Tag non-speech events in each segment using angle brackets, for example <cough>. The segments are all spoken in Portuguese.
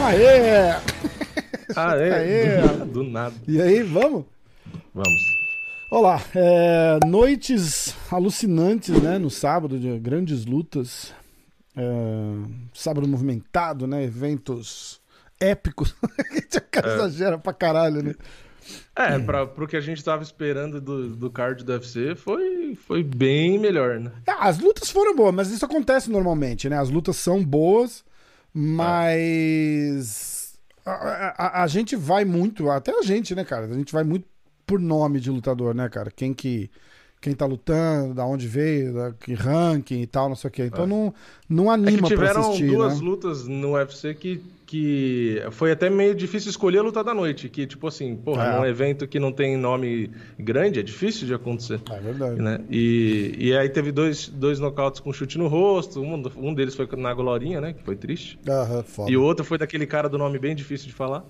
Aê! Aê! Aê! Do, nada. E aí, vamos? Vamos. Olá, é, noites alucinantes, né? No sábado, de grandes lutas. É, sábado movimentado, né? Eventos épicos. <laughs> o cara É. exagera pra caralho, né? É, pra, pro que a gente tava esperando do, do card do UFC, foi, foi bem melhor, né? Ah, as lutas foram boas, mas isso acontece normalmente, né? As lutas são boas, mas a, a- a gente vai muito, até a gente, né, cara? A gente vai muito por nome de lutador, né, cara? Quem que quem tá lutando, da onde veio, da, que ranking e tal, não sei o quê. Então não, não É que anima tiveram assistir, duas né? lutas no UFC que, que foi até meio difícil escolher a luta da noite. Que, tipo assim, porra, É. num evento que não tem nome grande, é difícil de acontecer. É verdade. Né? E, e aí teve dois, dois nocautes com chute no rosto. Um, um deles foi na Glorinha, né? Que foi triste. Aham, foda. E o outro foi daquele cara do nome bem difícil de falar.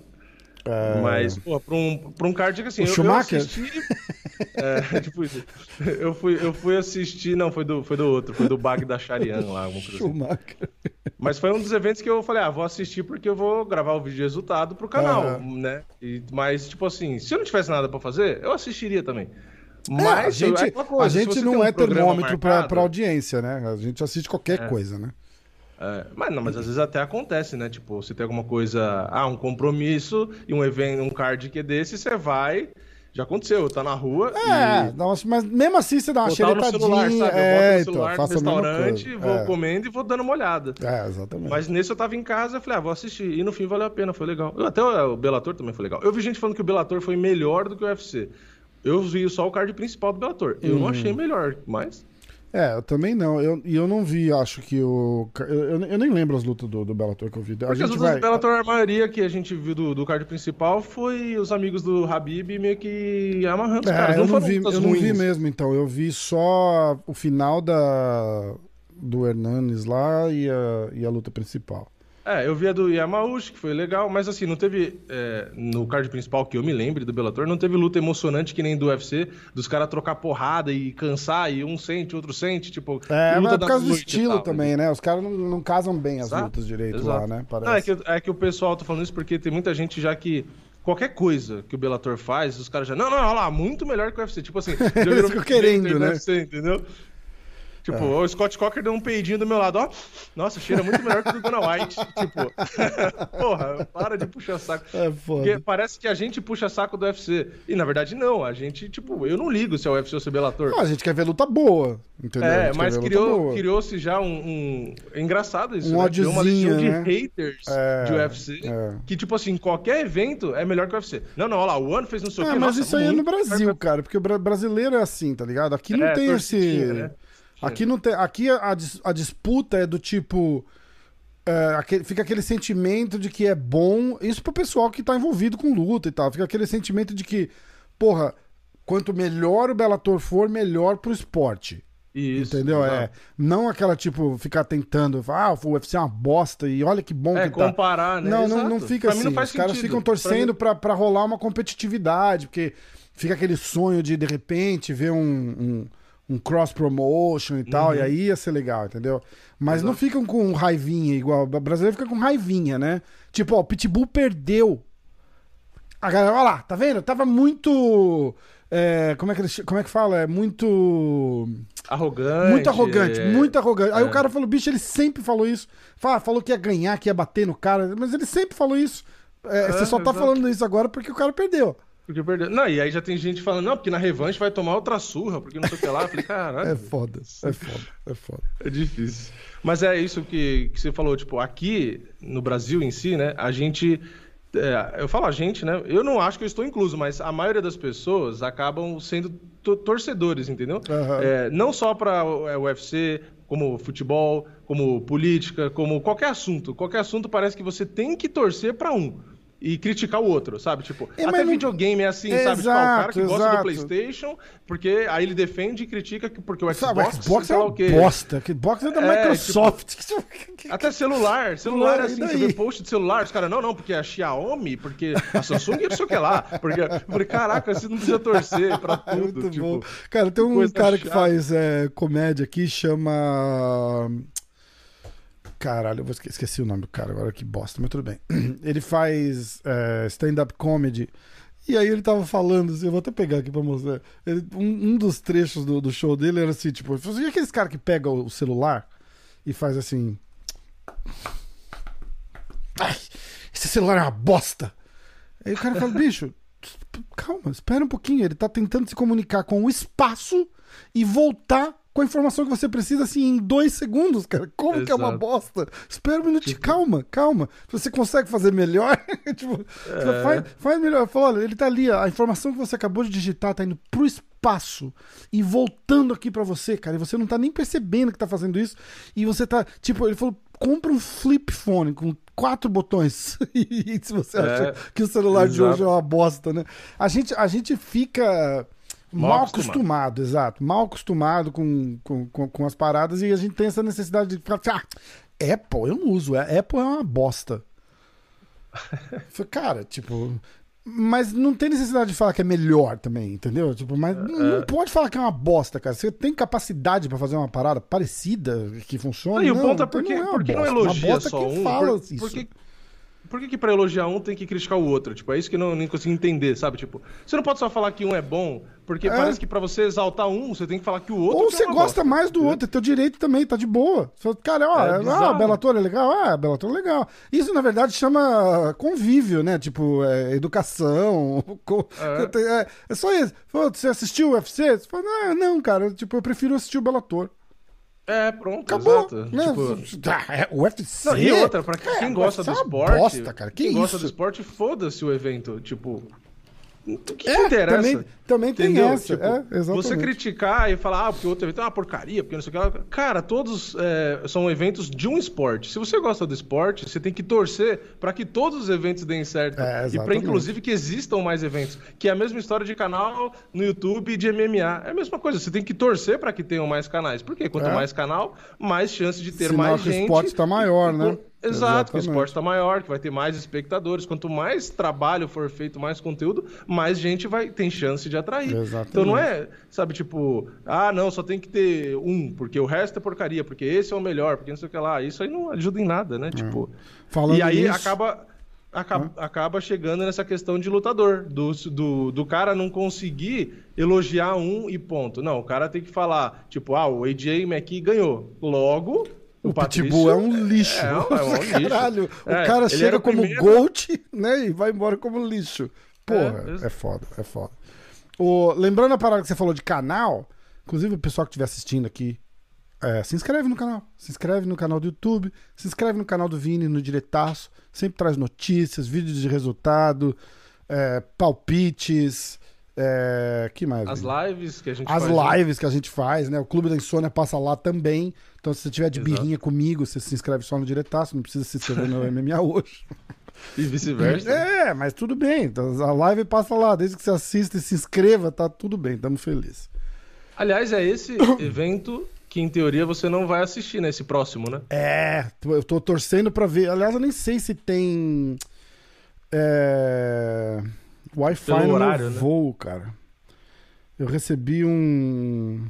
É, Mas, pô, pra um, pra um card que assim, O eu, eu Schumacher? assisti. <laughs> é, <laughs> tipo isso. Eu fui, eu fui assistir, não, foi do, foi do outro, foi do Bag da Sharian lá, assim. Schumacher. Mas foi um dos eventos que eu falei, ah, vou assistir porque eu vou gravar o vídeo de resultado pro canal, Aham. né? E, mas, tipo assim, se eu não tivesse nada pra fazer, eu assistiria também. É, Mas a gente, é coisa, a se gente não um é termômetro pra, marcado- pra audiência, né? A gente assiste qualquer coisa, né? É, mas não, mas às vezes até acontece, né? Tipo, você tem alguma coisa, ah, um compromisso e um evento, um card que é desse, você vai. Já aconteceu, tá na rua É, e. umas- mas mesmo assim você dá uma botar no celular, xeretadinha. sabe? Eu É, boto no celular então, no restaurante, vou é. comendo e vou dando uma olhada. É, exatamente. Mas nesse eu tava em casa e falei, ah, vou assistir. E no fim valeu a pena, foi legal. Eu- até o, Bellator também foi legal. Eu vi gente falando que o Bellator foi melhor do que o UFC. Eu vi só o card principal do Bellator. Eu Uhum. não achei melhor, mas. É, eu também não. Eu- E eu, não vi, acho que o. Eu, eu- eu nem lembro as lutas do, do Bellator que eu vi. A Porque as gente lutas vai. do Bellator, a maioria que a gente viu do, do card principal foi os amigos do Habib meio que amarrando os É, caras. eu não, foram vi, eu não vi mesmo, então. Eu vi só o final da do Hernanes lá e a, e a luta principal. É, eu vi a do Yamauchi, que foi legal, mas assim, não teve. é, no card principal que eu me lembre do Bellator, não teve luta emocionante que nem do UFC, dos caras trocar porrada e cansar, e um sente, outro sente, tipo. É, mas é por causa do estilo tal, também, né? Os caras não, não casam bem as Exato, lutas direito exato. lá, né? Parece. Não, é que, é que o pessoal tá falando isso porque tem muita gente já que. Qualquer coisa que o Bellator faz, os caras já. Não, não, olha lá, muito melhor que o UFC. Tipo assim, <laughs> já viram ficam querendo, né? É. UFC, entendeu? Tipo, o Scott Cocker deu um peidinho do meu lado, ó. Nossa, cheira muito melhor que o do White. tipo, <laughs> porra, para de puxar saco. É foda. Porque parece que a gente puxa saco do UFC. E na verdade não, a gente, tipo, eu não ligo se é o UFC ou se é Bellator. Ah, a gente quer ver luta boa, entendeu? É, mas luta criou, criou-se já um, um- É engraçado isso, Um né? Criou uma legião de ódiozinho, né? haters É, de UFC. é. Que, tipo assim, qualquer evento é melhor que o UFC. Não, não, olha lá, o ano fez não sei o É, quê. mas nossa, isso aí é no Brasil, cara, porque o bra- brasileiro é assim, tá ligado? Aqui não É, tem esse. né? Aqui não tem. Aqui a, a disputa é do tipo. é, aquele- fica aquele sentimento de que é bom. Isso pro pessoal que tá envolvido com luta e tal. Fica aquele sentimento de que, porra, quanto melhor o Bellator for, melhor pro esporte. Isso, entendeu? É. Não aquela, tipo, ficar tentando. Ah, o UFC é uma bosta e olha que bom É, que tá. comparar, né? Não, não, Exato. não fica Pra assim. mim não Os caras ficam torcendo mim- pra, pra rolar uma competitividade, porque fica aquele sonho de, de repente, ver um, um, um cross promotion e tal, Uhum. e aí ia ser legal, entendeu? Mas não ficam com raivinha igual. O brasileiro fica com raivinha, né? Tipo, ó, o Pitbull perdeu. A galera, olha lá, tá vendo? Tava muito. é, como, é que, eles- como é que fala? É muito. Arrogante. Muito arrogante, é- muito arrogante. Aí é. o cara falou, bicho, ele sempre falou isso. Fala, falou que ia ganhar, que ia bater no cara, mas ele sempre falou isso. É, você só tá exato. falando isso agora porque o cara perdeu. Porque perdeu. Não, e aí já tem gente falando, não, porque na revanche vai tomar outra surra, porque não sei o que lá. Eu falei, caralho. É foda, é foda, é foda. É difícil. Mas é isso que, que você falou, tipo, aqui no Brasil em si, né, a gente. é, eu falo a gente, né? Eu não acho que eu estou incluso, mas a maioria das pessoas acabam sendo to- torcedores, entendeu? Aham. É, não só para o UFC, como futebol, como política, como qualquer assunto. Qualquer assunto parece que você tem que torcer para um. E criticar o outro, sabe? Tipo, É, até videogame é assim, sabe? Tipo, ah, o cara que Exato, gosta do. PlayStation, porque aí ele defende e critica que- porque o Xbox, Sabe, Xbox é o quê. bosta. Que box é da É, Microsoft. <laughs> Até celular, celular é E assim, você vê post de celular, os caras, não, não, porque a Xiaomi, porque a Samsung não sei o que lá, porque, falei, caraca, você não precisa torcer pra É tudo, muito tipo, bom. Cara, tem um cara que chata. faz é, comédia aqui, chama. Caralho, eu vou esque- esqueci o nome do cara agora, que bosta, mas tudo bem. <clears throat> Ele faz é, stand-up comedy. E aí ele tava falando, assim, eu vou até pegar aqui pra mostrar. Ele- um, um dos trechos do, do show dele era assim, tipo, assim, e aqueles caras que pegam o celular e faz assim. Ai, esse celular é uma bosta. Aí o cara fala, <laughs> bicho, calma, espera um pouquinho. Ele tá tentando se comunicar com o espaço e voltar com a informação que você precisa, assim, em dois segundos, cara. Como que é uma Exato. bosta? Espera um minutinho, calma, calma. Você consegue fazer melhor? <laughs> tipo, É. faz, faz melhor. Fala, olha, ele tá ali, a informação que você acabou de digitar tá indo pro espaço e voltando aqui pra você, cara. E você não tá nem percebendo que tá fazendo isso. E você tá, tipo, ele falou, compra um flip phone com quatro botões. <laughs> e se você É, acha que o celular de exato. hoje é uma bosta, né? A gente, a gente fica mal, Mal acostumado. acostumado. exato. Mal acostumado com, com, com, com as paradas e a gente tem essa necessidade de falar, ah, Apple, eu não uso. é- Apple é uma bosta. Cara, tipo. Mas não tem necessidade de falar que é melhor também, entendeu? Tipo, mas não, não pode falar que é uma bosta, cara. Você tem capacidade pra fazer uma parada parecida que funcione. E o não, ponto é porque, não é uma porque não bosta. Uma elogia é só um. fala por, isso. Por que, que, pra elogiar um tem que criticar o outro? Tipo, é isso que eu não, nem consigo entender, sabe? Tipo, você não pode só falar que um é bom, porque É. parece que pra você exaltar um, você tem que falar que o outro. Ou é você gosta mais do outro, é teu direito também, tá de boa. Você fala, Cara, ó, É ah, Bellator é legal? Ah, Bellator é legal. Isso, na verdade, chama convívio, né? Tipo, é, educação. <laughs> É. É, é só isso. Você assistiu o UFC? Você fala, ah, não, cara, tipo, eu prefiro assistir o Bellator. É, pronto, Acabou. exato. Né? Tipo, Ah, é, o UFC. Não, e outra, pra quem É, gosta do é esporte. Bosta, cara. Que quem isso? gosta do esporte, foda-se o evento. Tipo. O que, É, interessa? também- também tem Entendeu? essa, Tipo, é, exatamente. Você criticar e falar, ah, porque o outro evento é uma porcaria, porque não sei o que lá. Cara, todos é, são eventos de um esporte. Se você gosta do esporte, você tem que torcer pra que todos os eventos deem certo. É, e exatamente. inclusive, que existam mais eventos. Que é a mesma história de canal no YouTube de MMA. É a mesma coisa. Você tem que torcer pra que tenham mais canais. Por quê? Quanto É. mais canal, mais chance de ter Sinal mais que o gente. esporte tá maior, né? Exato, que o esporte está maior, que vai ter mais espectadores. Quanto mais trabalho for feito, mais conteúdo, mais gente vai tem chance de atrair. Exatamente. Então não é, sabe, tipo, ah, não, só tem que ter um, porque o resto é porcaria, porque esse é o melhor, porque não sei o que lá. Isso aí não ajuda em nada, né? Tipo. Falando e aí nisso- acaba. Acaba, acaba chegando nessa questão de lutador, do, do, do cara não conseguir elogiar um e ponto. Não, o cara tem que falar, tipo, ah, o AJ McKee ganhou. Logo, O Patrício Pitbull é um lixo. É, é um lixo. <laughs> <laughs> Caralho, o É, cara ele chega o como primeiro- GOAT, né? E vai embora como lixo. Porra, É, é, foda, é foda. O, lembrando a parada que você falou de canal, inclusive o pessoal que estiver assistindo aqui, é, se inscreve no canal. Se inscreve no canal do YouTube, se inscreve no canal do Vini, no Diretaço. Sempre traz notícias, vídeos de resultado, é, palpites. É, que mais? As Vini? lives que a gente As faz. lives que a gente faz, né? O Clube da Insônia passa lá também. Então, se você tiver de Exato. birrinha comigo, você se inscreve só no diretaço, não precisa se inscrever no <laughs> MMA hoje. E vice-versa. É, mas tudo bem. Então, a live passa lá, desde que você assista e se inscreva, tá tudo bem, estamos felizes. Aliás, é esse <coughs> evento que, em teoria, você não vai assistir, né? Esse próximo, né? É, eu tô torcendo pra ver. Aliás, eu nem sei se tem. É, Wi-Fi no horário, né? voo, cara. Eu recebi um.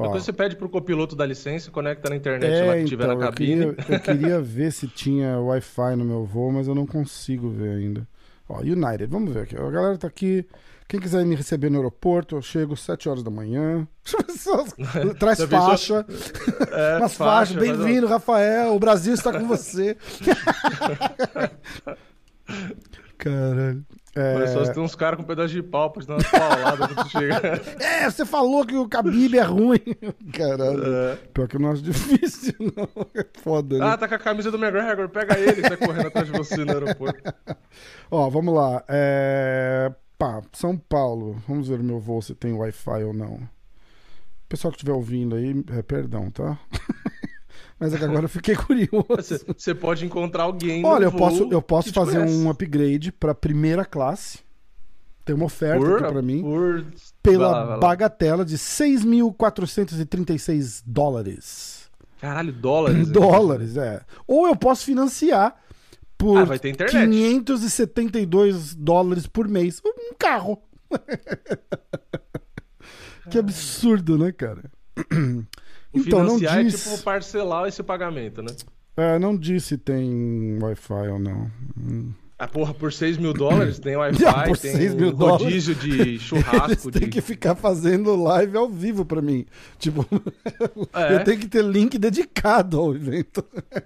Ó, Depois você pede pro copiloto dar licença, conecta na internet lá que tiver na É, então, eu cabine. queria, eu <laughs> queria ver se tinha Wi-Fi no meu voo, mas eu não consigo ver ainda. Ó, United, vamos ver aqui. A galera tá aqui. Quem quiser me receber no aeroporto, eu chego às 7 horas da manhã. <laughs> <laughs> Traz pensou? faixa. É, Umas faixa, faixas. Bem-vindo, Rafael. O Brasil está com você. Caralho. Mas só É... se tem uns caras com um pedaço de pau pra te dar umas pauladas quando tu chega. <laughs> é, você falou que o Khabib é ruim. <laughs> Caralho. É. Pior que eu não acho difícil, <laughs> não. É foda, né? Ah, tá com a camisa do McGregor, pega ele e sai correndo atrás de você no aeroporto. Ó, vamos lá. É... Pá, São Paulo. Vamos ver o meu voo se tem Wi-Fi ou não. Pessoal que estiver ouvindo aí, é, perdão, tá? Mas é que agora eu fiquei <laughs> curioso. Você, você pode encontrar alguém. Olha, eu posso, eu posso fazer um upgrade pra primeira classe. Tem uma oferta por, aqui pra mim. Por... Pela Vai lá, vai lá. bagatela de 6.436 dólares. Caralho, dólares. <laughs> dólares, é. Ou eu posso financiar por Ah, vai ter internet. 572 dólares por mês. Um carro. <laughs> que absurdo, né, cara? <clears throat> Então, não diz, é tipo parcelar esse pagamento, né? é, não diz se tem Wi-Fi ou não. Hum. Ah, porra, por 6 mil dólares tem <laughs> Wi-Fi, Ah, por tem 6 mil rodízio de Eles churrasco. têm de... que ficar fazendo live ao vivo pra mim. Tipo, É. eu tenho que ter link dedicado ao evento.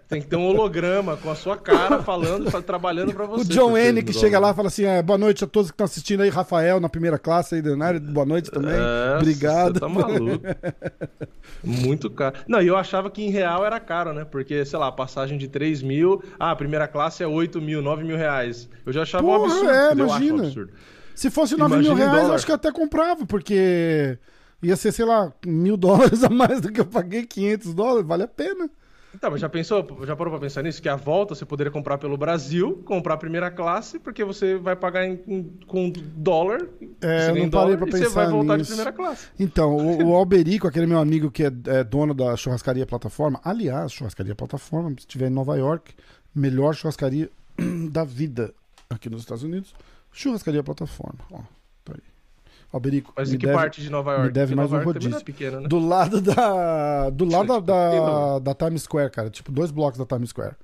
Tem que ter um holograma com a sua cara falando, fa- trabalhando pra você. O John por 6 N que chega lá dólares. e fala assim: é, boa noite a todos que estão assistindo aí, Rafael na primeira classe aí, Leonardo, boa noite também. É, Obrigado. Você tá maluco. Muito caro. Não, e eu achava que em real era caro, né? Porque, sei lá, passagem de 3 mil, ah, a primeira classe é 8 mil, 9 mil reais. Eu já achava um Porra, absurdo. é, acho um imagina. absurdo. Se fosse 9 mil Imagina reais, eu acho que eu até comprava, porque ia ser, sei lá, mil <laughs> dólares a mais do que eu paguei, 500 dólares, vale a pena. Então, mas já pensou, já parou pra pensar nisso? Que a volta você poderia comprar pelo Brasil, comprar a primeira classe, porque você vai pagar em, em- com dólar, É, você eu não parei dólar, pra e você vai pensar voltar nisso. de primeira classe. Então, o, o Alberico, aquele meu amigo que é, é dono da churrascaria plataforma, aliás, churrascaria plataforma, se estiver em Nova York, melhor churrascaria <clears throat> da vida aqui nos Estados Unidos, churrascaria plataforma. Ó, tá aí. Alberico, Mas em que deve- parte de Nova York? me deve Porque mais Nova um York é rodízio. pequena, né? Do lado da. Do lado da, da, da Times Square, cara. Tipo, dois blocos da Times Square.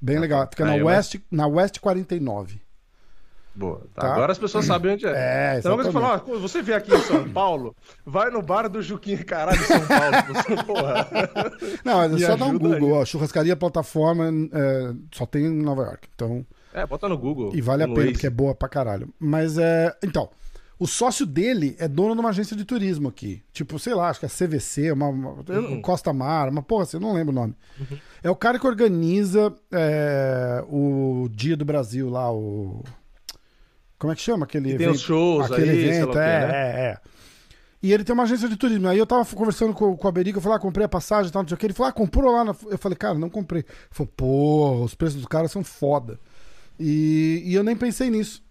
Bem legal. Fica Ah, na eu West, na West 49. Boa. Tá, Tá. Agora as pessoas sabem onde é. É, Então, você falar, ó, você vê aqui em São Paulo, vai no bar do Juquinha, caralho, São Paulo. <laughs> Você, porra. Não, é só dar um Google. Ó, churrascaria plataforma é, só tem em Nova York. Então. É, bota no Google. E vale a pena, Waze. porque é boa pra caralho. Mas é. Então, o sócio dele é dono de uma agência de turismo aqui. Tipo, sei lá, acho que é CVC, uma, uma- Uhum. Costa Mar, uma porra assim, não lembro o nome. É o cara que organiza é, o Dia do Brasil lá, o. Como é que chama aquele Que tem evento? os shows aquele aí, evento, quê, é, né? é, é. E ele tem uma agência de turismo. Aí eu tava conversando com, com o Aberico, eu falei, ah, comprei a passagem e tal, não sei o que. Ele falou, ah, comprou lá. Na... Eu falei, cara, não comprei. Ele falou, pô, os preços dos caras são foda. E, e eu nem pensei nisso.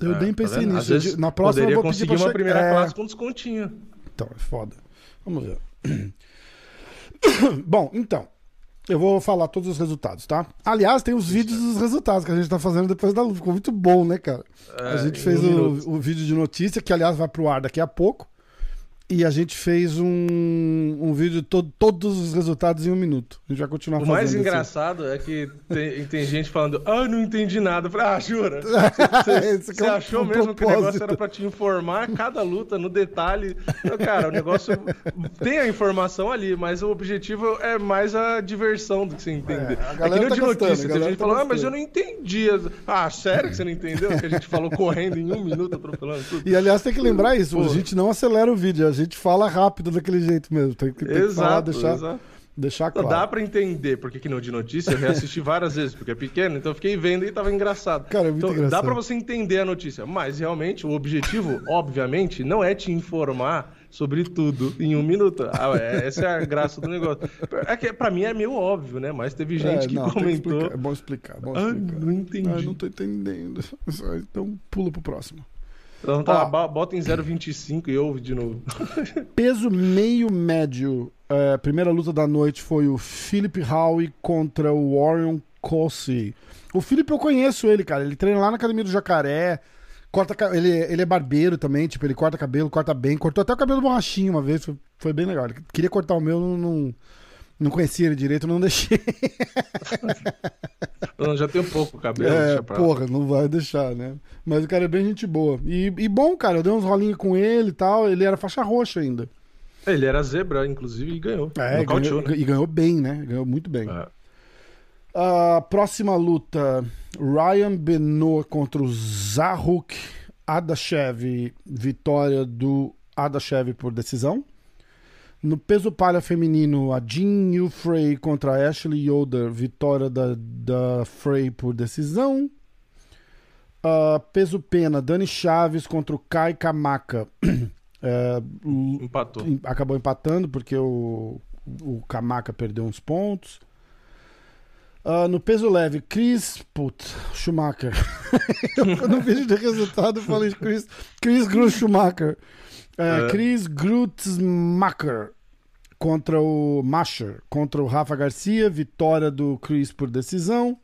Eu É, nem tá pensei vendo? nisso. Vezes Na próxima eu vou pedir conseguir uma primeira é, classe com descontinho. Então, é foda. Vamos ver. <clears throat> Bom, então. Eu vou falar todos os resultados, tá? Aliás, tem os vídeos dos resultados que a gente tá fazendo depois da luta. Ficou muito bom, né, cara? a É, gente em fez um o, o vídeo de notícia, que aliás vai pro ar daqui a pouco. E a gente fez um, um vídeo de to- todos os resultados em um minuto. A gente vai continuar O fazendo mais esse- engraçado é que tem, tem gente falando, ah, não entendi nada. Eu falei, ah, jura? Aqui <laughs> Você é um- achou um mesmo que o negócio propósito. era pra te informar cada luta no detalhe? Não, cara, o negócio tem a informação ali, mas o objetivo é mais a diversão do que você entender. É, a É, que nem o tá de notícia, a tem gente tá falando, ah, mas eu não entendi. Ah, sério que você não entendeu? Que a gente falou correndo em um minuto, atropelando tudo. E aliás, tem que lembrar isso: Pô. a gente não acelera o vídeo, gente fala rápido daquele jeito mesmo. Tem que, tem que falar, Exato, deixar, exato. deixar Não, claro. Dá pra entender, porque que no de notícia eu reassisti <laughs> várias vezes, porque é pequeno, então eu fiquei vendo e tava engraçado. Cara, é muito então, engraçado. Dá pra você entender a notícia, mas realmente o objetivo, <laughs> obviamente, não é te informar sobre tudo em um minuto. Ah, é- essa é a graça do negócio. É que pra mim é meio óbvio, né? Mas teve gente É, que não, tem que comentou. explicar, é bom explicar, é bom Ah, explicar. não entendi. Ah, não tô entendendo. <laughs> Então pula pro próximo. Então tá, Ó. bo- bota em 0,25 e ouve de novo. <laughs> Peso meio médio. é, primeira luta da noite foi o Philip Howe contra o Warren Cossey. O Philip eu conheço ele, cara. Ele treina lá na academia do Jacaré. Corta, ele, ele é barbeiro também, tipo, ele corta cabelo, corta bem. Cortou até o cabelo borrachinho uma vez, foi, foi bem legal. Ele queria cortar o meu, não, não, não conhecia ele direito, não deixei. <laughs> Eu já tenho pouco cabelo. É, porra, não vai deixar, né? Mas o cara é bem gente boa. E, e bom, cara, eu dei uns rolinhos com ele e tal. Ele era faixa roxa ainda. Ele era zebra, inclusive, e ganhou. É, ganhou, né? e ganhou bem, né? Ganhou muito bem. É. A próxima luta: Ryan Benoit contra o Zahuk Adashev. Vitória do Adashev por decisão. No peso palha feminino, a Jean Yu Frey contra a Ashley Yoder. Vitória da, da Frey por decisão. Ah, peso pena, Dani Chaves contra o Kai Kamaka. <clears throat> É, Empatou. em- acabou empatando porque o, o Kamaka perdeu uns pontos. Uh, no peso leve, Chris put, Schumacher. <laughs> eu não vejo de resultado, eu falei Chris, Chris Grut Schumacher. Uh, Chris Grutzmacher contra o Mascher, contra o Rafa Garcia, vitória do Chris por decisão.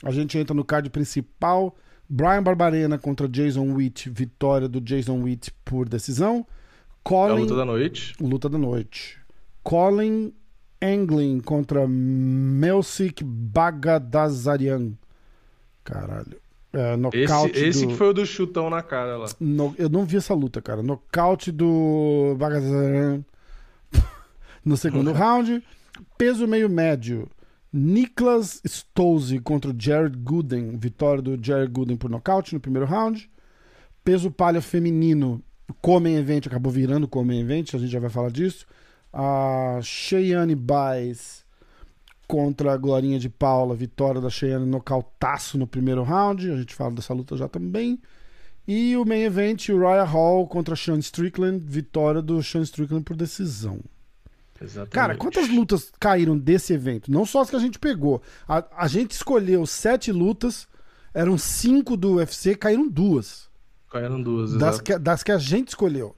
A gente entra no card principal. Brian Barbarena contra Jason Witt, vitória do Jason Witt por decisão. Colin, é a luta da noite. Luta da noite. Colin Anglin contra Melsik Bagadazarian. Caralho. É, esse, esse do... que foi o do chutão na cara lá. No... eu não vi essa luta, cara. Nocaute do Bagadazarian no segundo round. Peso meio médio. Niklas Stolze contra o Jared Gooden. Vitória do Jared Gooden por nocaute no primeiro round. Peso palha feminino. Comem Event acabou virando Comem Event, a gente já vai falar disso. A Cheyenne Baez contra a Glorinha de Paula. Vitória da Cheyenne nocautaço no primeiro round. A gente fala dessa luta já também. E o main event, o Raya Hall contra Sean Strickland. Vitória do Sean Strickland por decisão. Exatamente. Cara, quantas lutas caíram desse evento? Não só as que a gente pegou. A, a gente escolheu sete lutas, eram cinco do UFC, caíram duas. Caíram duas, das que, das que a gente escolheu.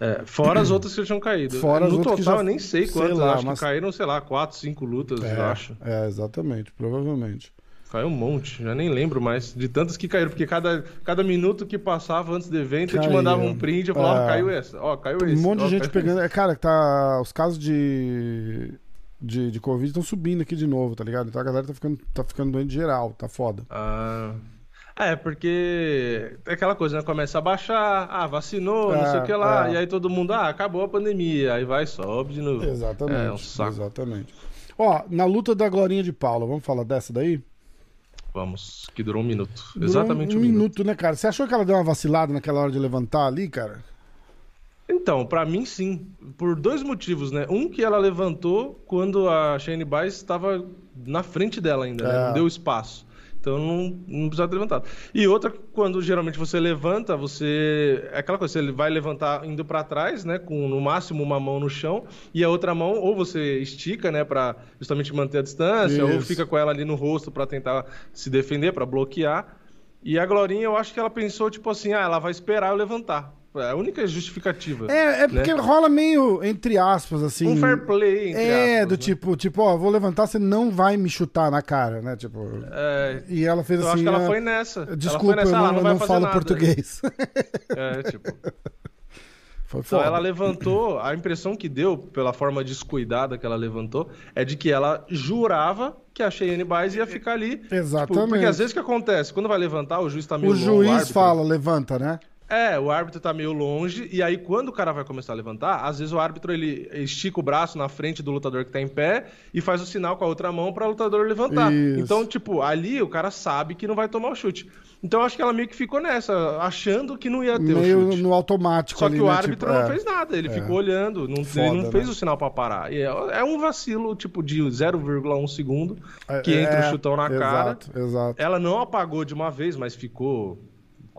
É, fora as <clears throat> outras que tinham caído. Fora no total, já, eu nem sei quantas. Sei lá, acho mas... que caíram, sei lá, quatro, cinco lutas, é, eu acho. É, exatamente, provavelmente. Caiu um monte, já nem lembro mais de tantas que caíram, porque cada, cada minuto que passava antes do evento eu te mandava um print e falava, é... caiu essa, ó, caiu esse. Um monte ó, de gente pegando. Esse. Cara, tá. Os casos de. De, de Covid estão subindo aqui de novo, tá ligado? Então a galera tá ficando, tá ficando doente geral, tá foda. Ah. É, porque é aquela coisa, né? Começa a baixar, ah, vacinou, é, não sei o que lá, é. e aí todo mundo, ah, acabou a pandemia, aí vai, sobe de novo. Exatamente. É um saco. Exatamente. Ó, na luta da Glorinha de Paula, vamos falar dessa daí? Vamos, que durou um minuto. Durou Exatamente um, um minuto, minuto, né, cara? Você achou que ela deu uma vacilada naquela hora de levantar ali, cara? Então, para mim sim, por dois motivos, né? Um que ela levantou quando a Shane Baez estava na frente dela ainda, né? Não é. deu espaço. Então não, não precisa ter levantado. E outra, quando geralmente você levanta, você. É aquela coisa, você vai levantar indo para trás, né? Com no máximo uma mão no chão, e a outra mão, ou você estica, né? Para justamente manter a distância, Isso. ou fica com ela ali no rosto para tentar se defender, para bloquear. E a Glorinha, eu acho que ela pensou, tipo assim, ah, ela vai esperar eu levantar. É a única justificativa. É, é porque né? rola meio, entre aspas, assim. Um fair play, entre É, aspas, do né? tipo, tipo, ó, vou levantar, você não vai me chutar na cara, né? Tipo. É, e ela fez eu assim. acho que ela foi nessa. Desculpa, nessa, eu não, não, não falo nada. português. É, tipo. <laughs> Foi então ela levantou, a impressão que deu, pela forma descuidada que ela levantou, é de que ela jurava que a Cheyenne Baez ia ficar ali. Exatamente. Tipo, porque às vezes o que acontece? Quando vai levantar, o juiz tá meio O juiz fala, levanta, né? É, o árbitro tá meio longe, e aí quando o cara vai começar a levantar, às vezes o árbitro ele estica o braço na frente do lutador que tá em pé e faz o sinal com a outra mão para o lutador levantar. Isso. Então, tipo, ali o cara sabe que não vai tomar o chute. Então acho que ela meio que ficou nessa, achando que não ia ter meio o chute. no automático Só ali, que o né? árbitro tipo, não é, fez nada, ele é. ficou olhando, não, Foda, ele não fez né? o sinal para parar. E é, é, um vacilo, tipo, de 0,1 segundo que É, entra o chutão na cara. Exato, exato. Ela não apagou de uma vez, mas ficou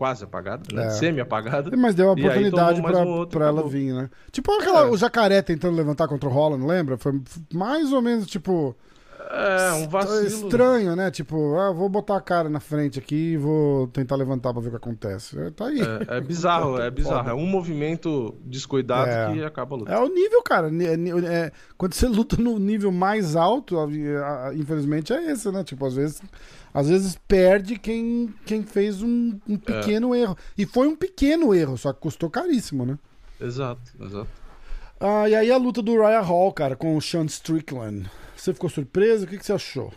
quase apagada, né? É. Semi-apagada. Mas deu uma oportunidade pra, um outro, pra ela acabou. vir, né? Tipo aquela, É. o jacaré tentando levantar contra o Holland, lembra? Foi mais ou menos, tipo... É, um vacilo. Estranho, né? Tipo, ah, vou botar a cara na frente aqui e vou tentar levantar pra ver o que acontece. É, Tá aí. É, é bizarro, <laughs> é bizarro. Foda. É um movimento descuidado É. que acaba a luta. É o nível, cara. É é- quando você <laughs> luta no nível mais alto, infelizmente é esse, né? Tipo, às vezes, às vezes perde quem, quem fez um, um pequeno erro. E foi um pequeno erro, só que custou caríssimo, né? Exato, exato. Ah, e aí a luta do Ryan Hall, cara, com o Sean Strickland. Você ficou surpreso? O que, que você achou?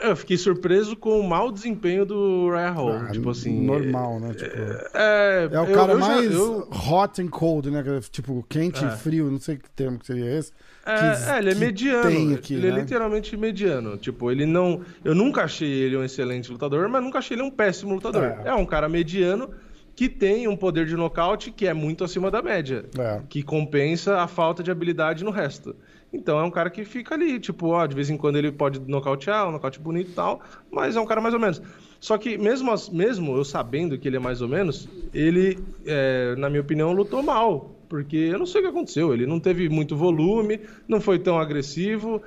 Eu fiquei surpreso com o mau desempenho do Ryan Hall. Ah, tipo assim. Normal, né? Tipo, É, é o eu- cara eu já- mais eu- hot and cold, né? Tipo, quente É. e frio, não sei que termo que seria esse. É, que- é, ele é mediano. aqui, ele é né? literalmente mediano. Tipo, ele não. Eu nunca achei ele um excelente lutador, mas nunca achei ele um péssimo lutador. É. É, um cara mediano que tem um poder de nocaute que é muito acima da média. É. Que compensa a falta de habilidade no resto. Então é um cara que fica ali, tipo, ó, de vez em quando ele pode nocautear, um nocaute bonito e tal, mas é um cara mais ou menos. Só que mesmo, mesmo eu sabendo que ele é mais ou menos, ele, é, na minha opinião, lutou mal. Porque eu não sei o que aconteceu. Ele não teve muito volume, não foi tão agressivo,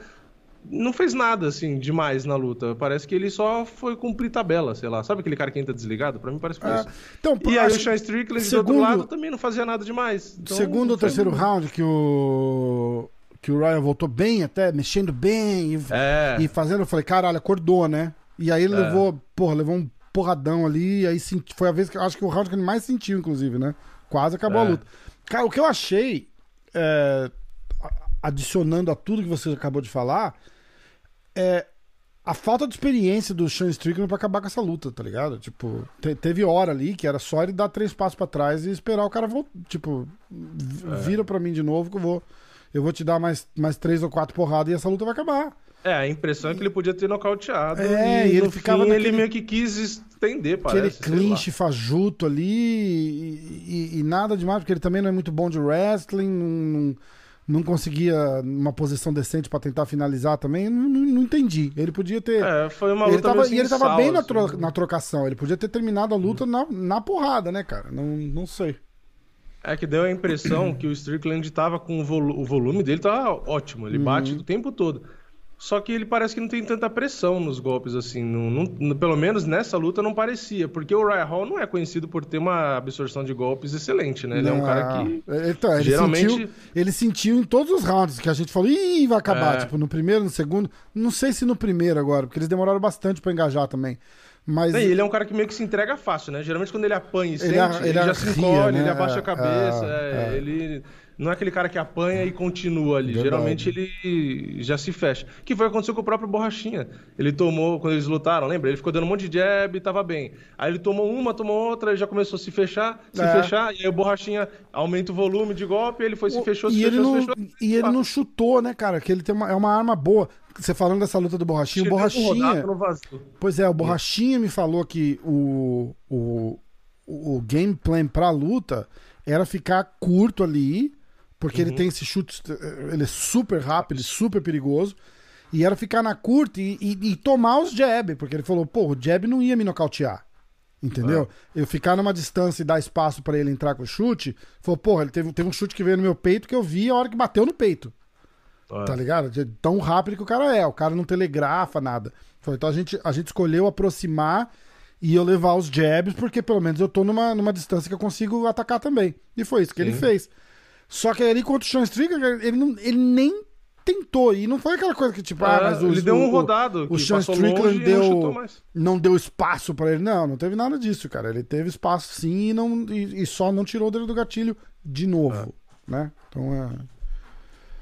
não fez nada assim demais na luta. Parece que ele só foi cumprir tabela, sei lá. Sabe aquele cara que entra desligado? Para mim parece que foi É. isso. Então, E aí o Sean Strickland segundo- do outro lado também não fazia nada demais. Então, Segundo ou terceiro round que o que o Ryan voltou bem até, mexendo bem e, É. e fazendo, eu falei, caralho, acordou, né? E aí ele É. levou, porra, levou um porradão ali, e aí senti, foi a vez que acho que o round que ele mais sentiu, inclusive, né? Quase acabou a É. luta. Cara, o que eu achei, é, a- adicionando a tudo que você acabou de falar, é a falta de experiência do Sean Strickland pra acabar com essa luta, tá ligado? Tipo, te- teve hora ali que era só ele dar três passos pra trás e esperar o cara voltar. Tipo, É. vira pra mim de novo que eu vou. Eu vou te dar mais, mais três ou quatro porradas e essa luta vai acabar. É, a impressão é que ele podia ter nocauteado. É, e, e ele ficava fim, naquele- ele meio que quis estender, Aquele parece. lá. clinch fajuto ali e, e- e nada demais, porque ele também não é muito bom de wrestling, não, não, não conseguia uma posição decente pra tentar finalizar também. Não, não- não entendi. Ele podia ter. É, foi uma ele luta tava, meio e ele tava sal, bem na, assim. tro- na trocação. Ele podia ter terminado a luta na, na porrada, né, cara? Não, não sei. É que deu a impressão que o Strickland tava com o, volu- o volume dele tá ótimo, ele bate Uhum. o tempo todo. Só que ele parece que não tem tanta pressão nos golpes, assim. não- não- pelo menos nessa luta não parecia. Porque o Ryan Hall não é conhecido por ter uma absorção de golpes excelente, né? Ele é um cara que. Não. Então, ele, geralmente- sentiu, ele sentiu em todos os rounds que a gente falou, ih, vai acabar. É. Tipo, no primeiro, no segundo. Não sei se no primeiro agora, porque eles demoraram bastante pra engajar também. Mas. E ele é um cara que meio que se entrega fácil, né? Geralmente quando ele apanha e sente, a- ele, ele já se encolhe, né? ele abaixa a cabeça. É, é, é. Ele não é aquele cara que apanha e continua ali. Verdade. Geralmente ele já se fecha. Que foi o que aconteceu com o próprio Borrachinha. Ele tomou, quando eles lutaram, lembra? Ele ficou dando um monte de jab e tava bem. Aí ele tomou uma, tomou outra, ele já começou a se fechar, se É. fechar, e aí o Borrachinha aumenta o volume de golpe, ele foi, se fechou, se e ele fechou, não, se fechou. E ele não chutou, né, cara? Que ele tem uma, é uma arma boa. Você falando dessa luta do Borrachinha, o Borrachinha. rodado no vazio. Pois é, o Borrachinha me falou que o, o, o game plan pra luta era ficar curto ali, porque ele tem esse chute, eh, ele é super rápido, e super perigoso, e era ficar na curta e, e- e tomar os jab, porque ele falou, pô, o jab não ia me nocautear. Entendeu? Eu ficar numa distância e dar espaço pra ele entrar com o chute, falou, porra, ele teve, teve um chute que veio no meu peito que eu vi a hora que bateu no peito. É. Tá ligado? De tão rápido que o cara é. O cara não telegrafa nada. Foi, Então a gente, a gente escolheu aproximar e eu levar os jabs, porque pelo menos eu tô numa, numa distância que eu consigo atacar também. E foi isso que ele Sim. fez. Só que ali contra o Sean Strickland, ele, não, ele nem tentou. E não foi aquela coisa que, tipo, ah, É, mas o, ele deu um o- rodado, O que Sean Strickland não deu, mais. não deu espaço pra ele. Não, não teve nada disso, cara. Ele teve espaço sim e, não, e, e só não tirou o dedo do gatilho de novo. Né? Então é.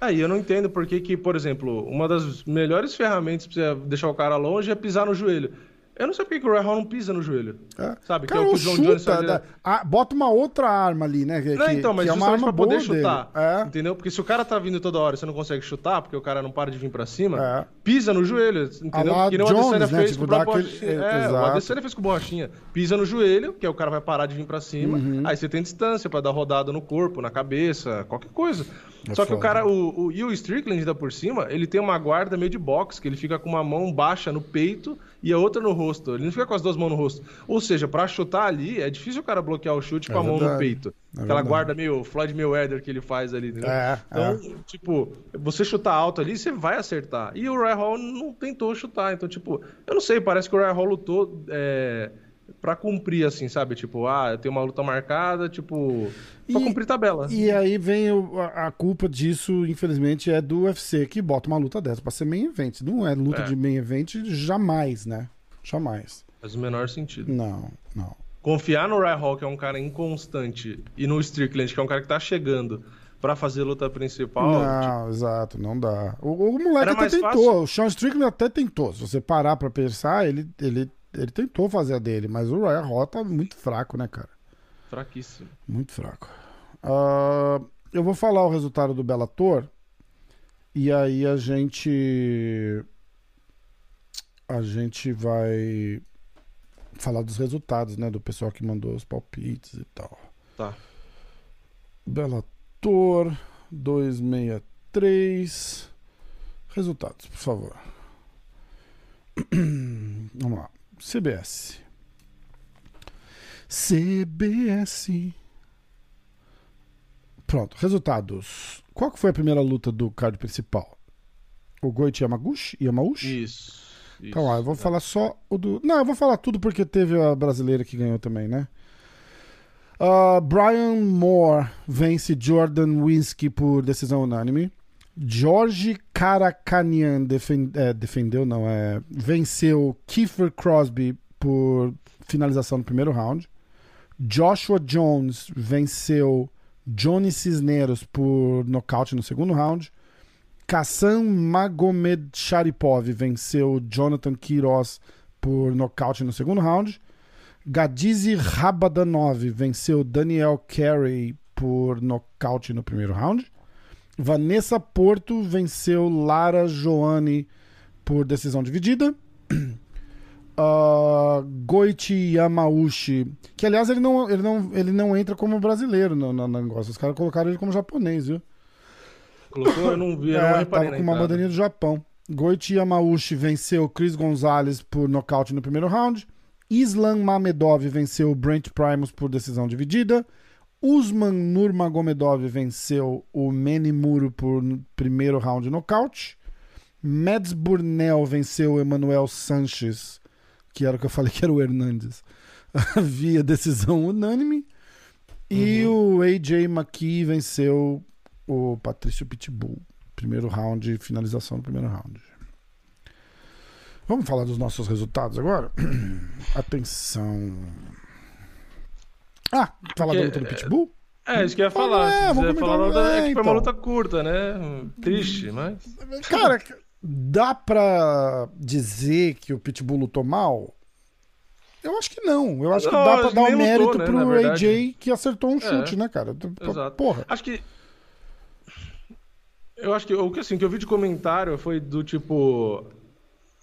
Aí eu não entendo por que, por exemplo, uma das melhores ferramentas você deixar o cara longe é pisar no joelho. Eu não sei por que, o Ryan Hall não pisa no joelho. É. Sabe? Cara, que é o que o John Jones faz. da- ah, bota uma outra arma ali, né? Que, Não, então, mas que é uma arma pra poder chutar. É. Entendeu? Porque se o cara tá vindo toda hora e você não consegue chutar, porque o cara não para de vir pra cima, É. pisa no joelho, entendeu? que nem o Adesanya né? fez Tipo, com o aquele- Borrachinha. é, É, o. Adesanya fez com o Borrachinha. Pisa no joelho, que aí o cara vai parar de vir pra cima, Uhum. aí você tem distância pra dar rodada no corpo, na cabeça, qualquer coisa. É Só que o foda. cara, o, o, e o Strickland ainda por cima, ele tem uma guarda meio de boxe, que ele fica com uma mão baixa no peito e a outra no rosto. Ele não fica com as duas mãos no rosto. Ou seja, pra chutar ali, é difícil o cara bloquear o chute É com a mão no verdade. peito. É Aquela verdade. guarda meio Floyd Mayweather que ele faz ali, entendeu? É, então, tipo, você chutar alto ali, você vai acertar. E o Ryan Hall não tentou chutar. Então, tipo, eu não sei, parece que o Ryan Hall lutou é, pra cumprir, assim, sabe? Tipo, ah, eu tenho uma luta marcada, tipo, pra E- cumprir tabela. E aí vem o- a, a culpa disso, infelizmente, é do UFC que bota uma luta dessa pra ser main event. Não é luta É. de main event jamais, né? Jamais. Faz o menor sentido. Não, não. Confiar no Ryan Hall, que é um cara inconstante, e no Strickland, que é um cara que tá chegando pra fazer luta principal, não, exato, não dá. O, o moleque Era até tentou. fácil. O Sean Strickland até tentou. Se você parar pra pensar, ele, ele, ele tentou fazer a dele, mas o Ryan Hall tá muito fraco, né, cara? fraquíssimo. Muito fraco. Ah, eu vou falar o resultado do Bellator. E aí a gente. A gente vai falar dos resultados, né? Do pessoal que mandou os palpites e tal. Tá. Bellator 263. Resultados, por favor. <clears throat> Vamos lá. CBS. CBS. Pronto, resultados. Qual que foi a primeira luta do card principal? O Goichi Yamaguchi? Yamauchi? Isso. Então, lá, eu vou falar só o do. Não, eu vou falar tudo porque teve a brasileira que ganhou também, né? Uh, Brian Moore vence Jordan Winsky por decisão unânime. George Karakanian é, defendeu, não, é, venceu Kiefer Crosby por finalização no primeiro round. Joshua Jones venceu Johnny Cisneros por nocaute no segundo round. Kassan Magomed Sharipov venceu Jonathan Quiroz por nocaute no segundo round. Gadizi Rabadanov venceu Daniel Carey por nocaute no primeiro round. Vanessa Porto venceu Lara Joane por decisão dividida. <clears throat> Uh, Goichi Yamauchi, que aliás ele não, ele não, ele não entra como brasileiro no, no negócio. Os caras colocaram ele como japonês, viu? Colocou, eu não vi, eu é, não tava com uma bandeirinha do Japão. Goichi Yamauchi venceu Chris Gonzalez por nocaute no primeiro round. Islam Mamedov venceu Brent Primus por decisão dividida. Usman Nurmagomedov venceu o Manny Muro por primeiro round nocaute. Mads Burnell venceu o Emanuel Sanches, que era o que eu falei que era o Hernandes, <laughs> via decisão unânime. E uhum. o AJ McKee venceu o Patrício Pitbull. Primeiro round, finalização do primeiro round. Vamos falar dos nossos resultados agora? <clears throat> Atenção. Ah, falar da luta do Pitbull? É, isso que eu ia falar. É, vamos falar da... é que foi uma então. luta curta, né? Triste, mas. Cara, dá pra dizer que o Pitbull lutou mal? Eu acho que não. Eu acho não, que dá pra dar o um mérito lutou, né, pro AJ que acertou um é, chute, é, né, cara? Exato. Porra. Acho que. Eu acho que o que assim, que eu vi de comentário foi do tipo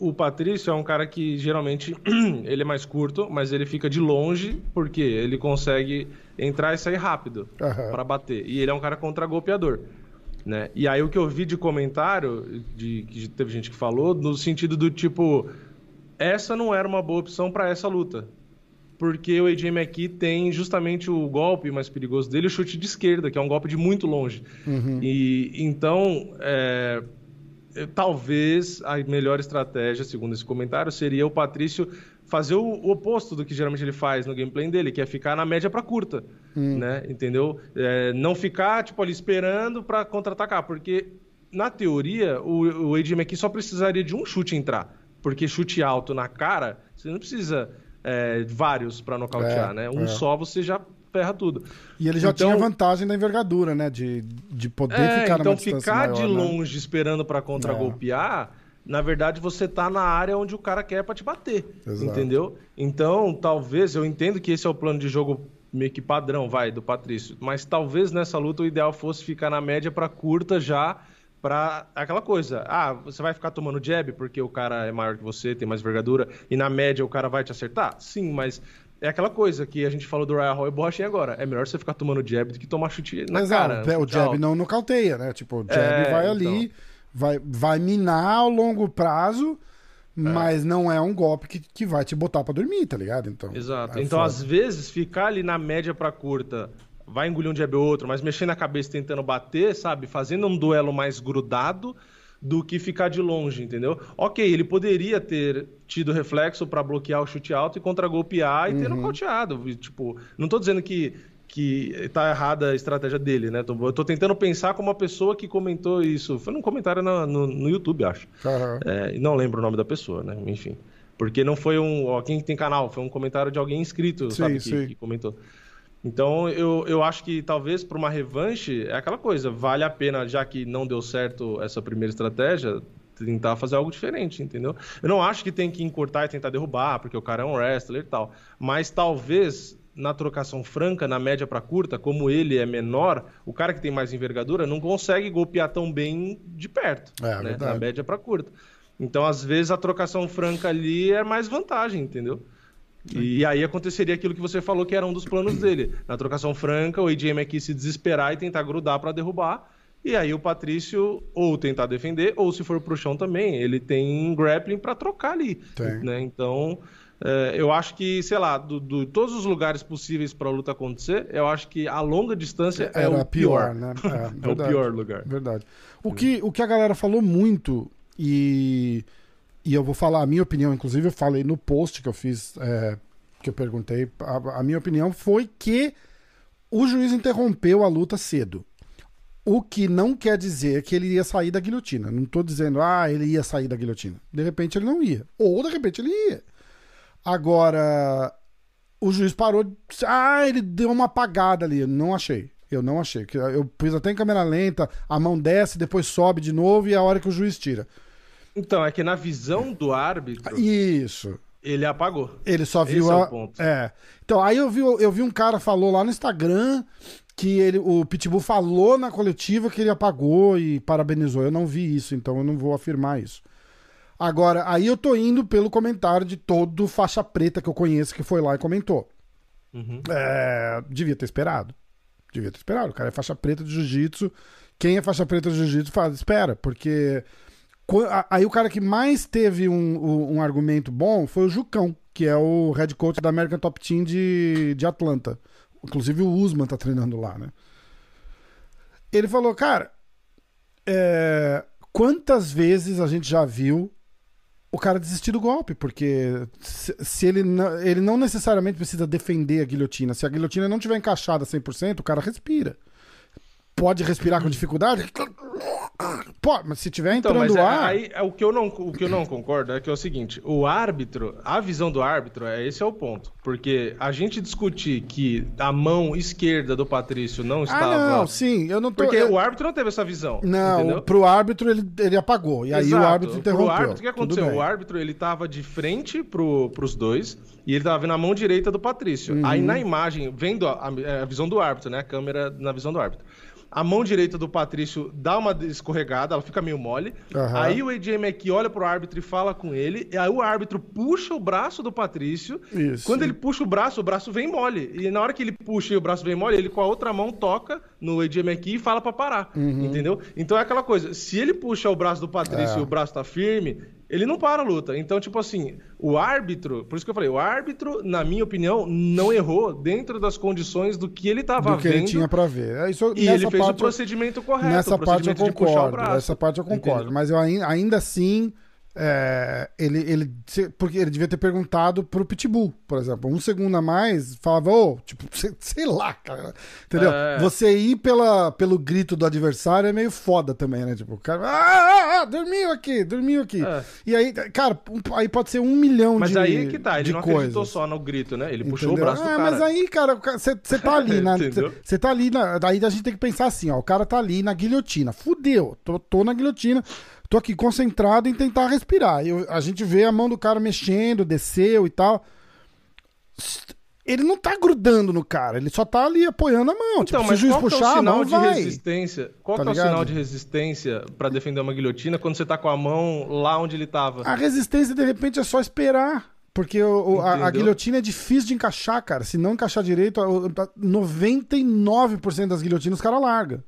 o Patrício é um cara que geralmente <clears throat> ele é mais curto, mas ele fica de longe porque ele consegue entrar e sair rápido uhum. para bater. E ele é um cara contra-golpeador. Né? E aí o que eu vi de comentário, de que teve gente que falou, no sentido do tipo, essa não era uma boa opção para essa luta. Porque o AJ McKee tem justamente o golpe mais perigoso dele, o chute de esquerda, que é um golpe de muito longe. Uhum. E então, é, talvez a melhor estratégia, segundo esse comentário, seria o Patrício fazer o, o, oposto do que geralmente ele faz no gameplay dele, que é ficar na média para curta, hum. né? Entendeu? É, não ficar tipo ali esperando para contra-atacar, porque na teoria o, o AJ aqui só precisaria de um chute entrar, porque chute alto na cara você não precisa é, vários para nocautear, é, né? Um é. só você já ferra tudo. E ele já então, tinha vantagem da envergadura, né? De, de poder é, ficar então ficar maior, de né? longe esperando para contra-golpear, é. na verdade você tá na área onde o cara quer para te bater, Exato. entendeu? Então, talvez, eu entendo que esse é o plano de jogo meio que padrão, vai, do Patrício, mas talvez nessa luta o ideal fosse ficar na média para curta já para aquela coisa. Ah, você vai ficar tomando jab porque o cara é maior que você, tem mais envergadura e na média o cara vai te acertar? Sim, mas é aquela coisa que a gente falou do Ryan Hall e e agora. É melhor você ficar tomando jab do que tomar chute na Mas, cara. É, o jab não nocauteia, né? Tipo, o jab é, vai ali, então... vai, vai minar ao longo prazo, é. mas não é um golpe que, que vai te botar para dormir, tá ligado? Então, Exato. É então, foda. às vezes, ficar ali na média para curta, vai engolir um jab ou outro, mas mexendo na cabeça tentando bater, sabe? Fazendo um duelo mais grudado do que ficar de longe, entendeu? Ok, ele poderia ter tido reflexo para bloquear o chute alto e contra-golpear e uhum. ter nocauteado. Tipo, não estou dizendo que, que tá errada a estratégia dele, né? Eu tô tentando pensar como uma pessoa que comentou isso. Foi num comentário no, no, no YouTube, acho. Uhum. É, não lembro o nome da pessoa, né? Enfim. Porque não foi um. Ó, quem tem canal, foi um comentário de alguém inscrito, sim, sabe, que, que comentou. Então, eu, eu acho que talvez para uma revanche é aquela coisa, vale a pena, já que não deu certo essa primeira estratégia, tentar fazer algo diferente, entendeu? Eu não acho que tem que encurtar e tentar derrubar, porque o cara é um wrestler e tal. Mas talvez na trocação franca, na média para curta, como ele é menor, o cara que tem mais envergadura não consegue golpear tão bem de perto, é, né? na média para curta. Então, às vezes, a trocação franca ali é mais vantagem, entendeu? E aí aconteceria aquilo que você falou que era um dos planos <clears throat> dele. Na trocação franca, o AJ McKee se desesperar e tentar grudar para derrubar. E aí o Patrício ou tentar defender, ou se for pro chão também, ele tem grappling para trocar ali. Né? Então, é, eu acho que, sei lá, do, do todos os lugares possíveis para a luta acontecer, eu acho que a longa distância é o pior. pior né? <laughs> É, é, o pior lugar. Verdade. O que, o que a galera falou muito, e, e eu vou falar a minha opinião, inclusive eu falei no post que eu fiz, é, que eu perguntei, a, a minha opinião foi que o juiz interrompeu a luta cedo. O que não quer dizer que ele ia sair da guilhotina. Não estou dizendo, ah, ele ia sair da guilhotina. De repente ele não ia. Ou de repente ele ia. Agora, o juiz parou. Ah, ele deu uma apagada ali. Não achei. Eu não achei. Eu pus até em câmera lenta, a mão desce, depois sobe de novo e é a hora que o juiz tira. Então, é que na visão do árbitro. Isso. Ele apagou. Ele só viu Esse a. É, o ponto. é. Então, aí eu vi, eu vi um cara falou lá no Instagram que ele, o Pitbull falou na coletiva que ele apagou e parabenizou. Eu não vi isso, então eu não vou afirmar isso. Agora, aí eu tô indo pelo comentário de todo faixa preta que eu conheço que foi lá e comentou. Uhum. É, devia ter esperado. Devia ter esperado. O cara é faixa preta de jiu-jitsu. Quem é faixa preta de jiu-jitsu fala, espera, porque. Aí o cara que mais teve um, um, argumento bom foi o Jucão, que é o head coach da American Top Team de, de Atlanta. Inclusive o Usman tá treinando lá, né? Ele falou, cara, é, quantas vezes a gente já viu o cara desistir do golpe, porque se, se ele, ele não necessariamente precisa defender a guilhotina. Se a guilhotina não tiver encaixada 100%, o cara respira. Pode respirar com dificuldade? Pô, mas se tiver então, entrando então, ar. Aí, é, o, que eu não, o que eu não concordo é que é o seguinte: o árbitro, a visão do árbitro, é esse é o ponto. Porque a gente discutir que a mão esquerda do Patrício não estava. Ah, não, sim, eu não tô. Porque eu... o árbitro não teve essa visão. Não, entendeu? pro árbitro ele, ele apagou. E aí Exato. o árbitro interrompeu. Pro árbitro, o que aconteceu? O árbitro ele tava de frente pro, pros dois e ele tava vendo a mão direita do Patrício. Uhum. Aí na imagem, vendo a, a, a visão do árbitro, né? A câmera na visão do árbitro a mão direita do Patrício dá uma escorregada, ela fica meio mole. Uhum. Aí o AJ McKee olha pro árbitro e fala com ele. E aí o árbitro puxa o braço do Patrício. Isso. Quando ele puxa o braço, o braço vem mole. E na hora que ele puxa e o braço vem mole, ele com a outra mão toca no AJ McKee e fala para parar. Uhum. Entendeu? Então é aquela coisa. Se ele puxa o braço do Patrício é. e o braço tá firme, ele não para a luta. Então, tipo assim, o árbitro, por isso que eu falei, o árbitro, na minha opinião, não errou dentro das condições do que ele estava vendo. que ele tinha para ver. É isso, e ele fez o procedimento correto. Nessa parte eu concordo. Nessa parte eu concordo. Entendeu? Mas eu ainda assim é, ele, ele, porque ele devia ter perguntado pro Pitbull, por exemplo. Um segundo a mais, falava, ô, oh, tipo, <laughs> sei, sei, lá, cara. Entendeu? É. Você ir pela, pelo grito do adversário é meio foda também, né? Tipo, o cara, ah, ah, ah dormiu aqui, dormiu aqui. É. E aí, cara, aí pode ser um milhão mas de Mas aí que tá, ele não coisas. acreditou só no grito, né? Ele puxou Entendeu? o braço do ah, cara. Mas aí, cara, você tá ali, <laughs> né? Você tá ali, na, daí a gente tem que pensar assim, ó, o cara tá ali na guilhotina. Fudeu, tô, tô na guilhotina tô aqui concentrado em tentar respirar. Eu, a gente vê a mão do cara mexendo, desceu e tal. Ele não tá grudando no cara, ele só tá ali apoiando a mão. Então, tipo, mas se o juiz puxar, é o sinal de vai. resistência? Qual tá é o sinal de resistência para defender uma guilhotina quando você tá com a mão lá onde ele tava? A resistência, de repente, é só esperar. Porque o, a, a, guilhotina é difícil de encaixar, cara. Se não encaixar direito, 99% das guilhotinas os caras largam.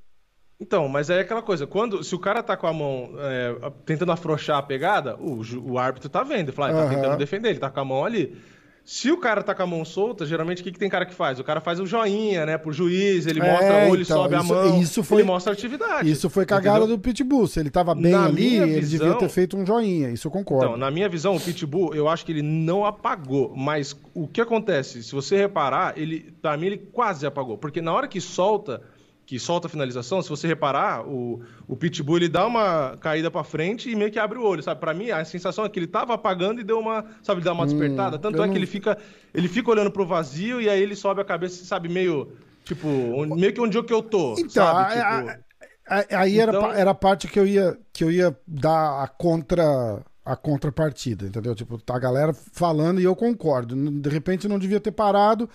Então, mas aí é aquela coisa, quando se o cara tá com a mão é, tentando afrouxar a pegada, o, o árbitro tá vendo, fala, ah, ele tá uhum. tentando defender, ele tá com a mão ali. Se o cara tá com a mão solta, geralmente o que, que tem cara que faz? O cara faz o joinha, né? Pro juiz, ele é, mostra, ou ele então, sobe isso, a mão, isso foi, ele mostra a atividade. Isso foi cagada entendeu? do Pitbull. Se ele tava bem na ali, ele visão, devia ter feito um joinha. Isso eu concordo. Então, na minha visão, o Pitbull, eu acho que ele não apagou. Mas o que acontece? Se você reparar, ele, pra mim, ele quase apagou. Porque na hora que solta, que solta a finalização, se você reparar, o, o Pitbull ele dá uma caída para frente e meio que abre o olho, sabe? Para mim, a sensação é que ele tava apagando e deu uma, sabe, dá uma hum, despertada. Tanto é que ele fica, ele fica olhando pro vazio e aí ele sobe a cabeça, sabe, meio, tipo, meio que onde é que eu tô, então, sabe? Tipo... aí então... era, era a parte que eu ia, que eu ia dar a contra a contrapartida, entendeu? Tipo, tá a galera falando e eu concordo. De repente não devia ter parado.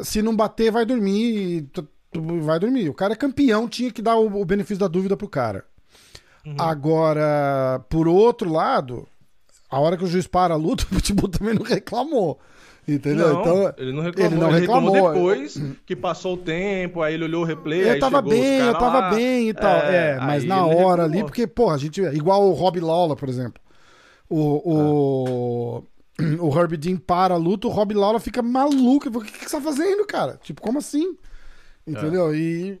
Se não bater, vai dormir vai dormir. O cara é campeão, tinha que dar o, o benefício da dúvida pro cara. Uhum. Agora, por outro lado, a hora que o juiz para a luta, <laughs> o Pitbull também não reclamou. Entendeu? Não, então, ele não reclamou. Ele não ele reclamou. depois que passou o tempo, aí ele olhou o replay. Eu tava bem, eu tava lá. bem e tal. É, mas aí na hora reclamou. ali, porque, porra, a gente. Igual o Rob Lawler, por exemplo. O. O, o Herbie Dean para a luta, o Rob Lawler fica maluco. O que, que você tá fazendo, cara? Tipo, como assim? Entendeu? E.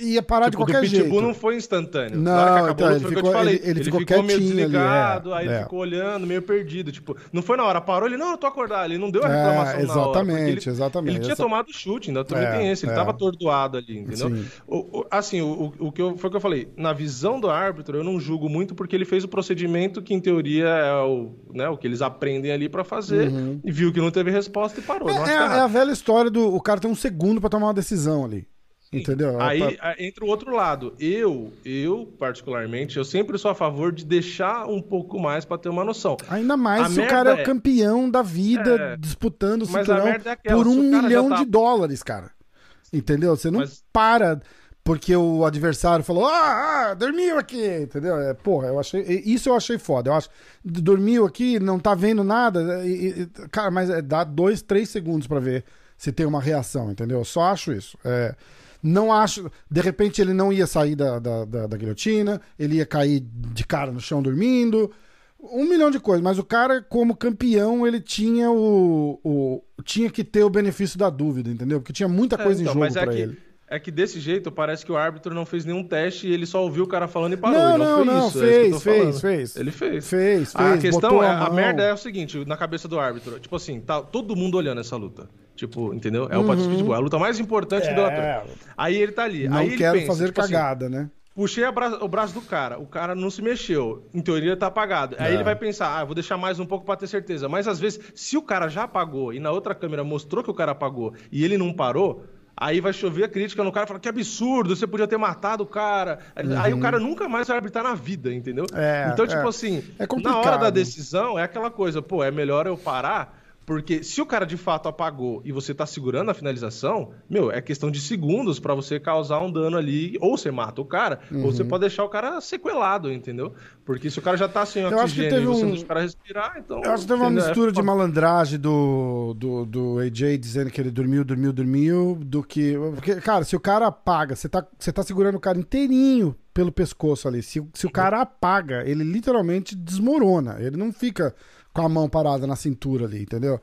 Ia parar Tipo, de qualquer Pitbull jeito. não foi instantâneo. Não, Na hora que acabou então, ele foi o que eu ficou- te falei. ele- ele ficou meio quietinho ali, desligado, é, aí é. ele ficou olhando, meio perdido. Tipo, não foi na hora, parou ele, não, eu tô acordado. Ele não deu a É, reclamação na hora. porque exatamente, ele, exatamente. Ele tinha Essa- tomado chute, ainda também É, tem esse. Ele é. tava atordoado ali, entendeu? Sim. O- o- assim, o, o que eu, foi o que eu falei. Na visão do árbitro, eu não julgo muito porque ele fez o procedimento que, em teoria, é o, né, o que eles aprendem ali pra fazer. E viu que não teve resposta e parou. Uhum. É, é a- é velha história do. O cara tem um segundo pra tomar uma decisão ali. Entendeu? É Aí entra o outro lado. Eu, eu particularmente, eu sempre sou a favor de deixar um pouco mais pra ter uma noção. Ainda mais A se o cara é o é- campeão da vida É. disputando o cinturão é aquela, por um milhão tá- de dólares, cara. Entendeu? Você não Mas- para porque o adversário falou, ah, ah, dormiu aqui, entendeu? É, porra, eu achei, isso eu achei foda. Eu acho, dormiu aqui, não tá vendo nada, e- e- cara, mas é, dá dois, três segundos pra ver se tem uma reação, entendeu? Eu só acho isso. É, não acho, de repente ele não ia sair da, da, da, da guilhotina, ele ia cair de cara no chão dormindo, um milhão de coisas, mas o cara, como campeão, ele tinha o, o tinha que ter o benefício da dúvida, entendeu? Porque tinha muita É, coisa então, em jogo mas é pra que, ele. é que desse jeito parece que o árbitro não fez nenhum teste e ele só ouviu o cara falando e parou. Não, e não, não, foi não, isso. é fez, tô fez, fez. Ele fez. Fez, A fez, questão botou é, a a, merda é o seguinte, na cabeça do árbitro, tipo assim, tá todo mundo olhando essa luta. Tipo, entendeu? É o Patrício Pitbull, é a luta mais importante do Uhum. É. ator. Aí ele tá ali. Não aí ele quero pensa, fazer tipo assim, cagada, né? Puxei a bra- o braço do cara, o cara não se mexeu. Em teoria tá apagado. Aí É. ele vai pensar, ah, vou deixar mais um pouco pra ter certeza. Mas às vezes, se o cara já apagou e na outra câmera mostrou que o cara apagou e ele não parou, aí vai chover a crítica no cara e fala que absurdo, você podia ter matado o cara. Aí o cara nunca mais vai arbitrar na vida, entendeu? Uhum. É, então, tipo é. assim, É na hora da decisão é aquela coisa, pô, é melhor eu parar. Porque se o cara de fato apagou e você tá segurando a finalização, meu, é questão de segundos pra você causar um dano ali. Ou você mata o cara, ou Uhum. você pode deixar o cara sequelado, entendeu? Porque se o cara já tá sem Eu acho que oxigênio teve e você um- não deixa o cara respirar, então. Eu acho que teve uma? É mistura de foda. malandragem do, do, do AJ dizendo que ele dormiu, dormiu, dormiu, do que. Porque, cara, se o cara apaga, você tá, você tá segurando o cara inteirinho pelo pescoço ali. Se, se o cara apaga, ele literalmente desmorona. Ele não fica com a mão parada na cintura ali, entendeu?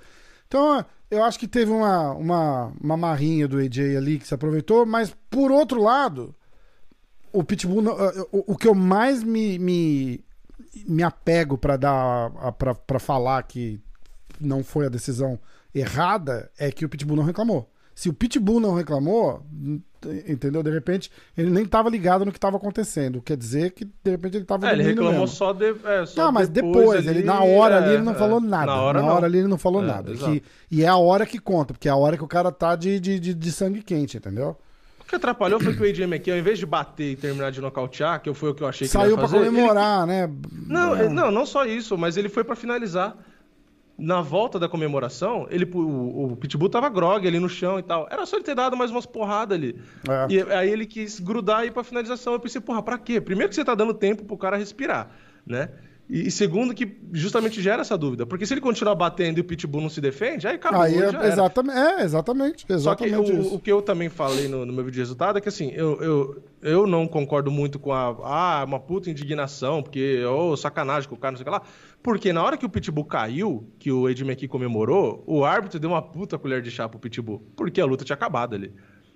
Então, eu acho que teve uma, uma, uma marrinha do AJ ali que se aproveitou, mas por outro lado, o Pitbull, não- o, o que eu mais me, me, me apego pra dar pra falar que não foi a decisão errada é que o Pitbull não reclamou. Se o Pitbull não reclamou, entendeu? De repente, ele nem tava ligado no que tava acontecendo. Quer dizer que, de repente, ele tava É, ele reclamou mesmo. só, de, é, só Não, mas depois, ali, ele, na hora ali, é, ele não é. falou nada. Na hora, não. ali, ele não falou É, nada. Que- e é a hora que conta, porque é a hora que o cara tá de, de, de, de sangue quente, entendeu? O que atrapalhou foi que o AJ McKee, ao invés de bater e terminar de nocautear, que foi o que eu achei que ele Saiu ia pra fazer, ele comemorar, né? Não, ele- não, não só isso, mas ele foi pra finalizar. Na volta da comemoração, ele, o, o Pitbull tava grog ali no chão e tal. Era só ele ter dado mais umas porradas ali. É. E aí ele quis grudar e ir pra finalização. Eu pensei, porra, pra quê? Primeiro que você tá dando tempo pro cara respirar, né? E, e segundo que justamente gera essa dúvida. Porque se ele continuar batendo e o Pitbull não se defende, aí acabou, Aí é, exatamente, é, exatamente, Só que exatamente o, o que eu também falei no, no meu vídeo de resultado é que assim, eu, eu, eu não concordo muito com a. Ah, uma puta indignação, porque. Ô, sacanagem com o cara, não sei o que lá. Porque na hora que o Pitbull caiu, que o Ed McKee comemorou, o árbitro deu uma puta colher de chá pro Pitbull. Porque a luta tinha acabado ali.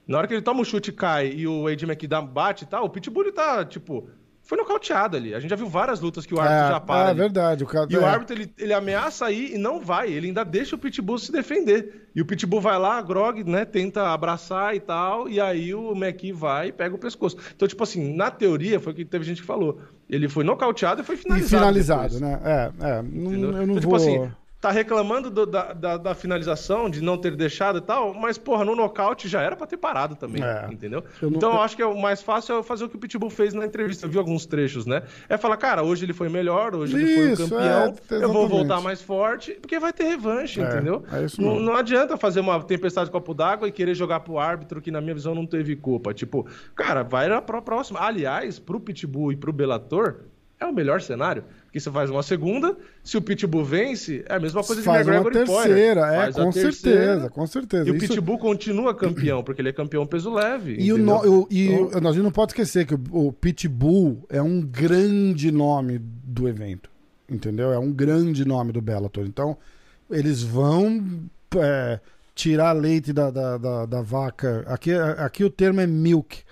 Na hora que ele toma o chute e cai e o Ed McKee bate e tal, o Pitbull ele tá, tipo. Foi nocauteado ali. A gente já viu várias lutas que o árbitro já para. é, é ali. verdade. O cara, E o é. árbitro, ele, ele ameaça ir e não vai. Ele ainda deixa o Pitbull se defender. E o Pitbull vai lá, grog, né? Tenta abraçar e tal. E aí o McKee vai e pega o pescoço. Então, tipo assim, na teoria, foi o que teve gente que falou. Ele foi nocauteado e foi E finalizado. finalizado, depois, né? É, é. Não, eu não Então, vou. tipo assim, tá reclamando do- da, da, da finalização, de não ter deixado e tal, mas, porra, no nocaute já era pra ter parado também, É. entendeu? Eu não- Então, eu acho que é o mais fácil é fazer o que o Pitbull fez na entrevista. Eu vi alguns trechos, né? É falar, cara, hoje ele foi melhor, hoje ele foi o Isso, campeão, é, eu vou voltar mais forte, porque vai ter revanche, É, entendeu? é isso não, não adianta fazer uma tempestade de copo d'água e querer jogar pro árbitro que, na minha visão, não teve culpa. Tipo, cara, vai pra próxima. Aliás, pro Pitbull e pro Bellator, é o melhor cenário. Porque você faz uma segunda, se o Pitbull vence, é a mesma coisa de Faz uma McGregor e Poirier. terceira, é, Faz a com terceira, certeza, com certeza. E o Isso- Pitbull continua campeão, porque ele é campeão peso leve. E, o no- o- e Então- o- a gente não pode esquecer que o, o Pitbull é um grande nome do evento. Entendeu? É um grande nome do Bellator. Então, eles vão é, tirar leite da, da, da, da vaca. Aqui, aqui o termo é milk.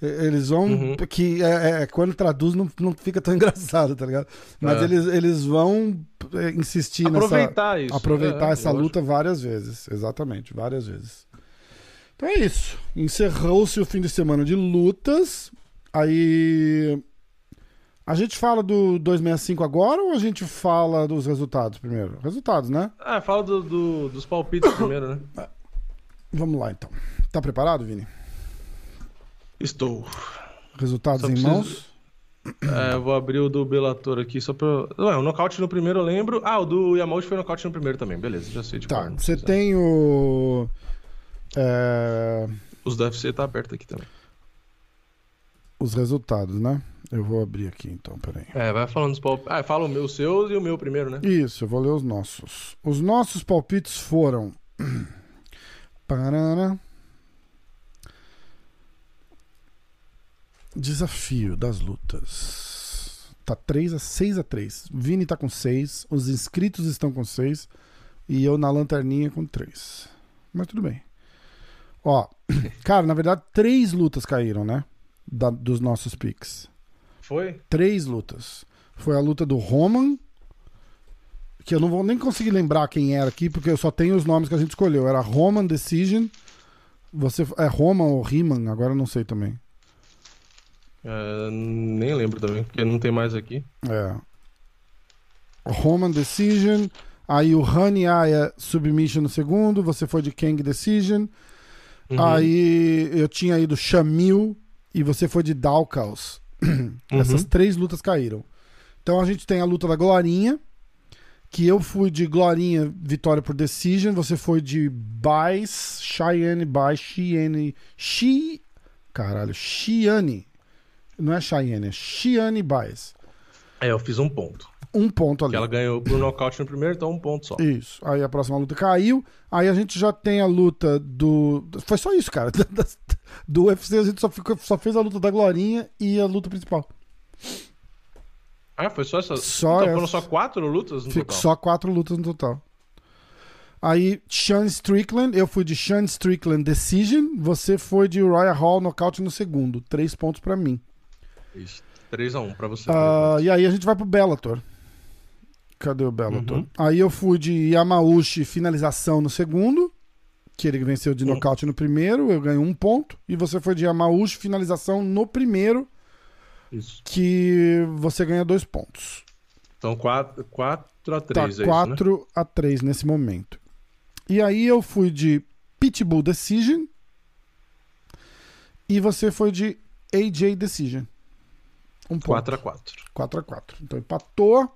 Eles vão. Uhum. Que é, é- quando traduz não, não fica tão <laughs> engraçado, tá ligado? Mas É. eles, eles vão é, insistir nessa aproveitar isso. aproveitar é, essa luta várias vezes. Exatamente, várias vezes. Então é isso. Encerrou-se o fim de semana de lutas. Aí. A gente fala do 265 agora ou a gente fala dos resultados primeiro? Resultados, né? Ah, fala do, do- dos palpites <coughs> primeiro, né? Vamos lá então. Tá preparado, Vini? Estou. Resultados Só em preciso- mãos? É, eu vou abrir o do Bellator aqui só pra. Ué, o nocaute no primeiro eu lembro. Ah, o do Yamauchi foi nocaute no primeiro também. Beleza, já sei de Tá. Você tem o. é, Os do UFC tá aberto aqui também. os resultados, né? Eu vou abrir aqui então, peraí. É, vai falando dos palpites. Ah, fala o meu, o seu e o meu primeiro, né? Isso, eu vou ler os nossos. Os nossos palpites foram. <clears throat> Parara. Desafio das lutas. Tá 3 a 6 a 3. Vini tá com 6, os inscritos estão com 6 e eu na lanterninha com 3. Mas tudo bem. Ó, <laughs> cara, na verdade, três lutas caíram, né? Da- dos nossos picks Foi? três lutas. Foi a luta do Roman, que eu não vou nem conseguir lembrar quem era aqui, porque eu só tenho os nomes que a gente escolheu. Era Roman Decision. Você é Roman ou Riman, agora eu não sei também. É, nem lembro também, porque não tem mais aqui. É. Roman Decision. Aí o Honey Aya Submission no segundo. Você foi de Kang Decision. Uhum. Aí eu tinha ido Shamil e você foi de Dalkaus. <clears throat> Essas Uhum. três lutas caíram. Então a gente tem a luta da Glorinha, que eu fui de Glorinha, vitória por decision. Você foi de Bais, Cheyenne Bais, Cheyenne. Chi. Caralho, Chiane. Não é Cheyenne, é Chiane Bais. É, eu fiz um ponto. Um ponto ali. Que ela ganhou por nocaute no primeiro, então um ponto só. Isso. Aí a próxima luta caiu. Aí a gente já tem a luta do. Foi só isso, cara. <laughs> Do UFC a gente só, ficou, só fez a luta da Glorinha e a luta principal. Ah, foi só essa? Só então foram só quatro lutas no Fico total? só quatro lutas no total. Aí, Sean Strickland, eu fui de Sean Strickland Decision, você foi de Uriah Hall nocaute no segundo. Três pontos pra mim. Isso. 3x1 pra você. Ah, e aí a gente vai pro Bellator. Cadê o Bellator? Uhum. Aí eu fui de Yamauchi finalização no segundo, que ele venceu de Uhum. nocaute no primeiro, eu ganho um ponto. E você foi de Yamauchi finalização no primeiro, Isso. que você ganha dois pontos. Então 4, 4 a 3 Tá é isso, né? 4 a 3 nesse momento. E aí eu fui de Pitbull Decision. E você foi de AJ Decision. Um ponto. 4 a 4 4 a 4 Então empatou.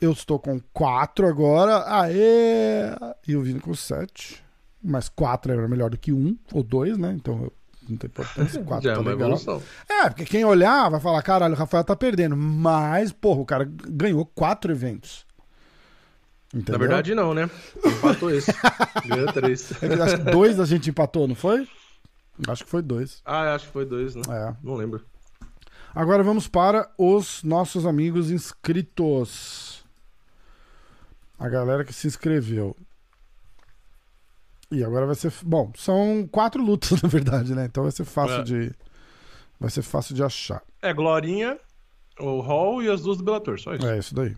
Eu estou com 4 agora. Aê! E o Vini com 7. Mas 4 era melhor do que 1 ou 2, né? Então não tem importância. <laughs> 4 Já é tá uma legal. evolução. É, porque quem olhar vai falar, caralho, o Rafael tá perdendo. Mas, porra, o cara ganhou 4 eventos. Entendeu? Na verdade, não, né? Empatou esse. <laughs> Ganhou 3. É acho que dois a gente empatou, não foi? Acho que foi dois. Ah, acho que foi 2, né? É. Não lembro. Agora vamos para os nossos amigos inscritos. A galera que se inscreveu. E agora vai ser. Bom, são quatro lutas, <laughs> na verdade, né? Então vai ser fácil É. de. Vai ser fácil de achar. É Glorinha, o Hall e as duas do Bellator, só isso. É isso daí.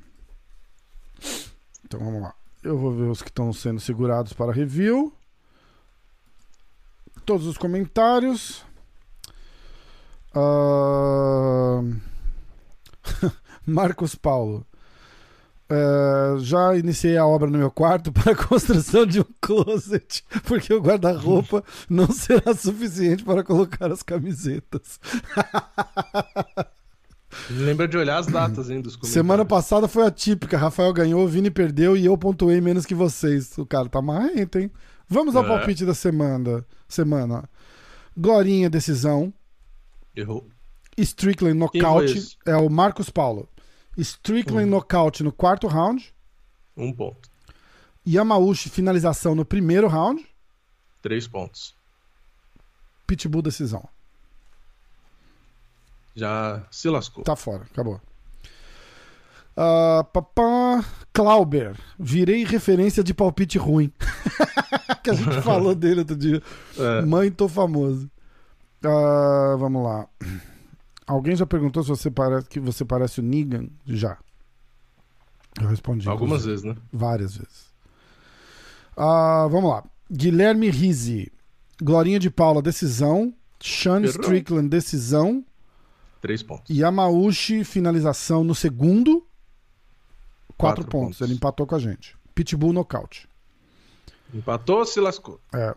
Então vamos lá. Eu vou ver os que estão sendo segurados para review. Todos os comentários. Ahn, <laughs> Marcos Paulo. É, já iniciei a obra no meu quarto <laughs> para a construção de um closet, porque o guarda-roupa não será suficiente para colocar as camisetas. <laughs> Lembra de olhar as datas, hein, dos comentários. Semana passada foi a típica. Rafael ganhou, Vini perdeu e eu pontuei menos que vocês. O cara tá marrento, hein? Vamos ao É. palpite da semana. semana. Glorinha, decisão. Errou. Strickland nocaute. É o Marcos Paulo. Strickland nocaute no quarto round. Um ponto. Yamauchi finalização no primeiro round. Três pontos. Pitbull decisão. Já se lascou. Tá fora, acabou. Ah, papá, Clauber. Virei referência de palpite ruim. <laughs> que a gente <laughs> falou dele outro dia. É. Mãe, tô famoso. Ah, vamos lá. Alguém já perguntou se você parece que você parece o Negan? Já. Eu respondi. Algumas vezes, né? Várias vezes. Ah, vamos lá. Guilherme Rizzi. Glorinha de Paula, decisão. Sean Errou. Strickland, decisão. Três pontos. Yamauchi, finalização no segundo. Quatro, Quatro pontos. pontos. Ele empatou com a gente. Pitbull, nocaute. Empatou, se lascou. É.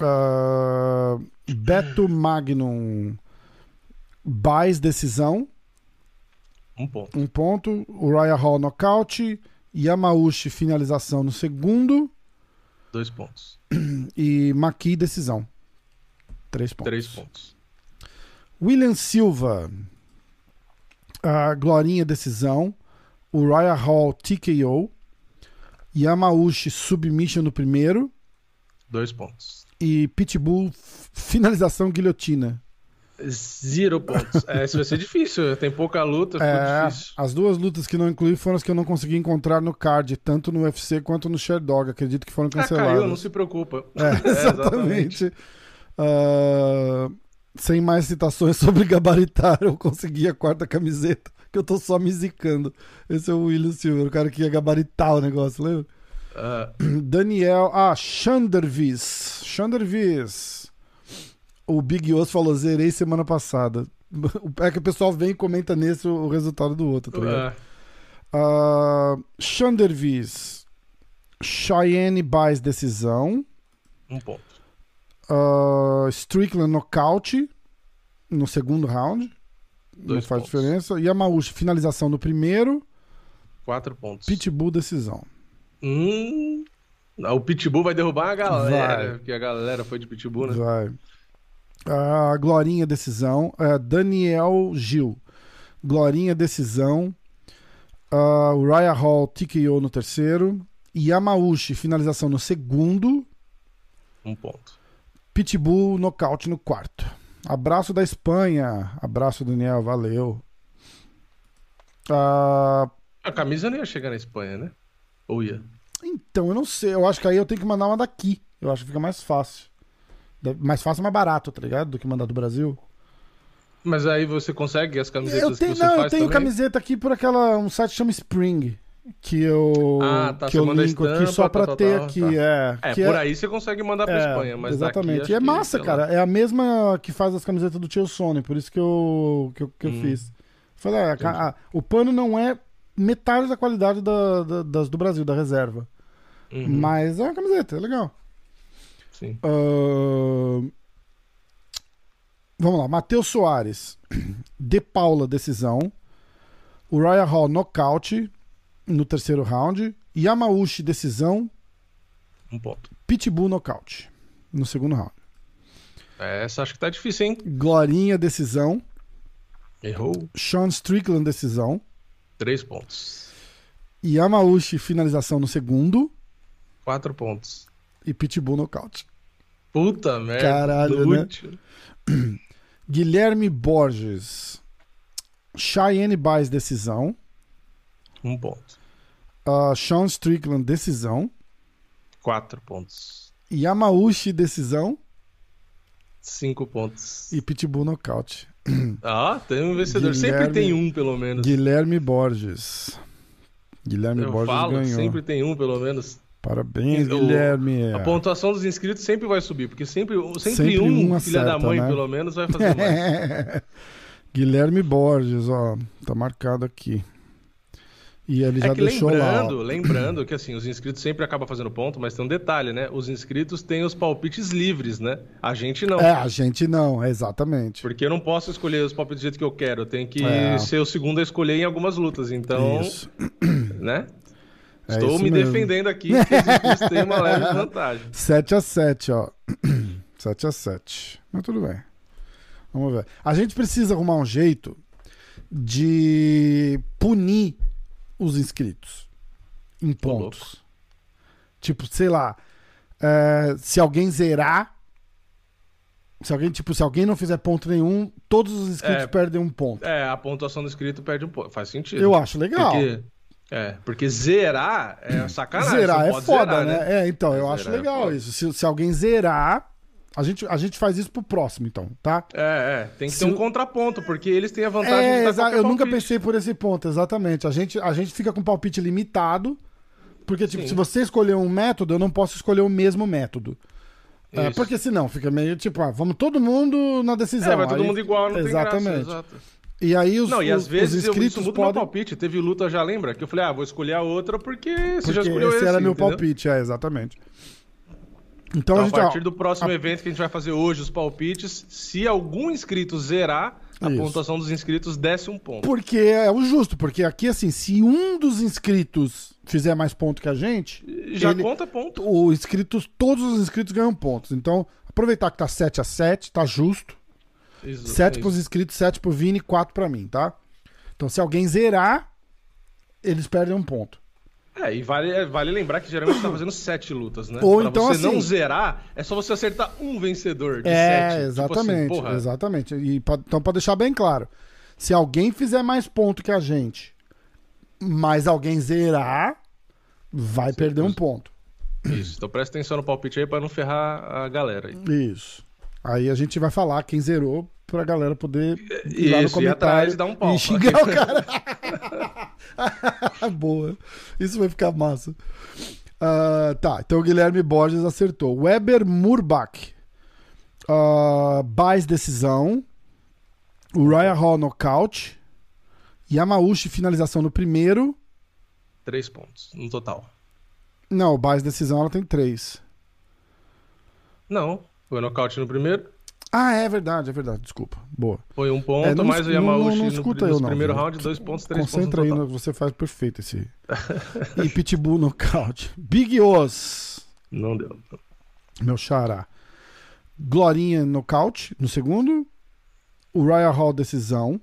Ah, Beto Magnum. Baez, decisão. Um ponto. Um ponto. Uriah Hall, nocaute. Yamauchi, finalização no segundo. Dois pontos. <clears throat> E Maqui, decisão. Três pontos. Três pontos. William Silva. a Glorinha, decisão. Uriah Hall, TKO. Yamauchi, submission no primeiro. Dois pontos. E Pitbull, finalização guilhotina. Zero pontos. É, isso vai ser difícil. Tem pouca luta, É, difícil. as duas lutas que não incluí foram as que eu não consegui encontrar no card, tanto no UFC quanto no Sherdog. Acredito que foram Ah, canceladas. caiu, não se preocupa. É, <laughs> exatamente. Ah, sem mais citações <laughs> sobre gabaritar, eu consegui a quarta camiseta, que eu tô só me zicando. Esse é o William Silver, o cara que ia gabaritar o negócio, lembra? Ah, <clears throat> Daniel. Ah, Chandervis. Chandervis. O Big Osso falou: zerei semana passada. <laughs> É que o pessoal vem e comenta nesse o resultado do outro, tá ligado? ah, Ah, Chandervis. Cheyenne Baez, decisão. um ponto. Ah, Strickland nocaute no segundo round. não Dois faz pontos. diferença. Yamauchi, finalização no primeiro. Quatro pontos. Pitbull, decisão. Hum, o Pitbull vai derrubar a galera, Vai. porque a galera foi de Pitbull, né? Vai. Ah, Glorinha, decisão. Ah, Daniel Gil. Glorinha, decisão. Ah, Uriah Hall, TKO no terceiro. Yamauchi, finalização no segundo. Um ponto. Pitbull, nocaute no quarto. Abraço da Espanha. Abraço, Daniel. Valeu. Ah, A camisa não ia chegar na Espanha, né? Ou ia? então, eu não sei. Eu acho que aí eu tenho que mandar uma daqui. Eu acho que fica mais fácil. Mais fácil mais barato, tá ligado? Do que mandar do Brasil. Mas aí você consegue as camisetas Eu tenho, que você não, faz eu tenho também? camiseta aqui por aquela um site que chama Spring. Que eu, Ah, tá, que eu a linko aqui estampa, só pra tal, ter tal, aqui. tá. É, É, que por aí você consegue mandar pra é, Espanha, mas Exatamente. daqui e é que, massa, lá. cara. É a mesma que faz as camisetas do Tio Sony, por isso que eu, que eu, que eu Hum. fiz. Falei, ah, ca- ah, o pano não é metade da qualidade da- da- das do Brasil, da reserva. Uhum, Mas é uma camiseta, é legal. sim. Ahn, Vamos lá, Matheus Soares. <clears throat> De Paula, decisão. Uriah Hall, nocaute no terceiro round. Yamauchi, decisão. Um ponto. Pitbull, nocaute no segundo round. É, Essa acho que tá difícil, hein? Glorinha, decisão. Errou. Sean Strickland, decisão. Três pontos. Yamauchi, finalização no segundo. Quatro pontos. E Pitbull, nocaute. Puta merda. Caralho, né? <clears throat> Guilherme Borges. Cheyenne Baez, decisão. Um ponto. Uh, Sean Strickland, decisão. Quatro pontos. Yamauchi, decisão. Cinco pontos. E Pitbull, nocaute. Ah, tem um vencedor. Guilherme- Sempre tem um, pelo menos. Guilherme Borges. Guilherme Eu Borges falo, ganhou. sempre tem um, pelo menos. Parabéns, O- Guilherme. A pontuação dos inscritos sempre vai subir, porque sempre, sempre, Sempre um, um filha da acerta, mãe, né? pelo menos, vai fazer mais. <laughs> Guilherme Borges, ó. Tá marcado aqui. E ele já é que deixou lá. lembrando, ó. lembrando que assim, os inscritos sempre acabam fazendo ponto, mas tem um detalhe, né? Os inscritos têm os palpites livres, né? A gente não. É, a gente não, exatamente. Porque eu não posso escolher os palpites do jeito que eu quero. Eu tenho que É. ser o segundo a escolher em algumas lutas. Então, Isso. né? É Estou me mesmo. defendendo aqui, porque os inscritos têm uma leve vantagem. <laughs> 7 a 7 ó. <clears throat> 7 a 7 Mas tudo bem. Vamos ver. A gente precisa arrumar um jeito de punir os inscritos em pontos. Tipo, sei lá, é, se alguém zerar, se alguém, tipo, se alguém não fizer ponto nenhum, todos os inscritos É. perdem um ponto. É, a pontuação do inscrito perde um pouco. Faz sentido. Eu acho legal. Porque, é, porque zerar é sacanagem. zerar é foda, zerar, né? É, então, eu Zerar acho é legal foda. isso. Se, se alguém zerar, a gente, a gente faz isso pro próximo, então, tá? É, é. Tem que Se ter um contraponto, porque eles têm a vantagem É, de dar eu nunca pensei por esse ponto, exatamente. A gente, a gente fica com palpite limitado, porque, tipo, Sim. se você escolher um método, eu não posso escolher o mesmo método. É, porque senão fica meio tipo, ah, vamos todo mundo na decisão. É, vai todo Aí- mundo igual, não Exatamente. graça. Exato. E aí os, Não, e às os- vezes os eu, inscritos isso muda meu podem. palpite. Teve luta, já lembra? Que eu falei, ah, vou escolher a outra porque você Porque já escolheu esse esse, era meu entendeu? palpite, é, exatamente. Então, Então, a a gente, partir ó, do próximo a- evento que a gente vai fazer hoje, os palpites, se algum inscrito zerar, a Isso. pontuação dos inscritos desce um ponto. Porque é o justo, porque aqui, assim, se um dos inscritos fizer mais ponto que a gente, Já ele- conta ponto. o inscritos, todos os inscritos ganham pontos. Então, aproveitar que tá 7 a 7 tá justo. Isso, 7 isso. pros inscritos, 7 pro Vini, 4 pra mim, tá? Então, se alguém zerar, eles perdem um ponto. É, e vale, vale lembrar que geralmente tá fazendo sete lutas, né? Ou pra então, você assim- não zerar, é só você acertar um vencedor de É, sete. exatamente, Tipo assim, exatamente. E então, pra deixar bem claro, se alguém fizer mais ponto que a gente, mas alguém zerar, vai perder um ponto. Isso, então presta atenção no palpite aí pra não ferrar a galera aí. Isso. Aí a gente vai falar quem zerou pra galera poder ir lá no comentário e dar um pau. e xingar o cara. <laughs> Boa. Isso vai ficar massa. Ah, tá, então o Guilherme Borges acertou. Weber Murbach. Uh, Baez decisão. Uriah Hall nocaute. Yamauchi finalização no primeiro. Três pontos no total. Não, o Baez decisão ela tem três. Não, foi nocaute no primeiro, Ah, é verdade, é verdade. Desculpa. Boa. foi um ponto, É, não mais o Yamauchi não- não escuta no eu, não, primeiro round, dois pontos, três Concentra pontos aí, no- total. você faz perfeito esse. <laughs> e Pitbull nocaute. Big Os, Não deu. meu xará. Glorinha nocaute no segundo. Uriah Hall decisão.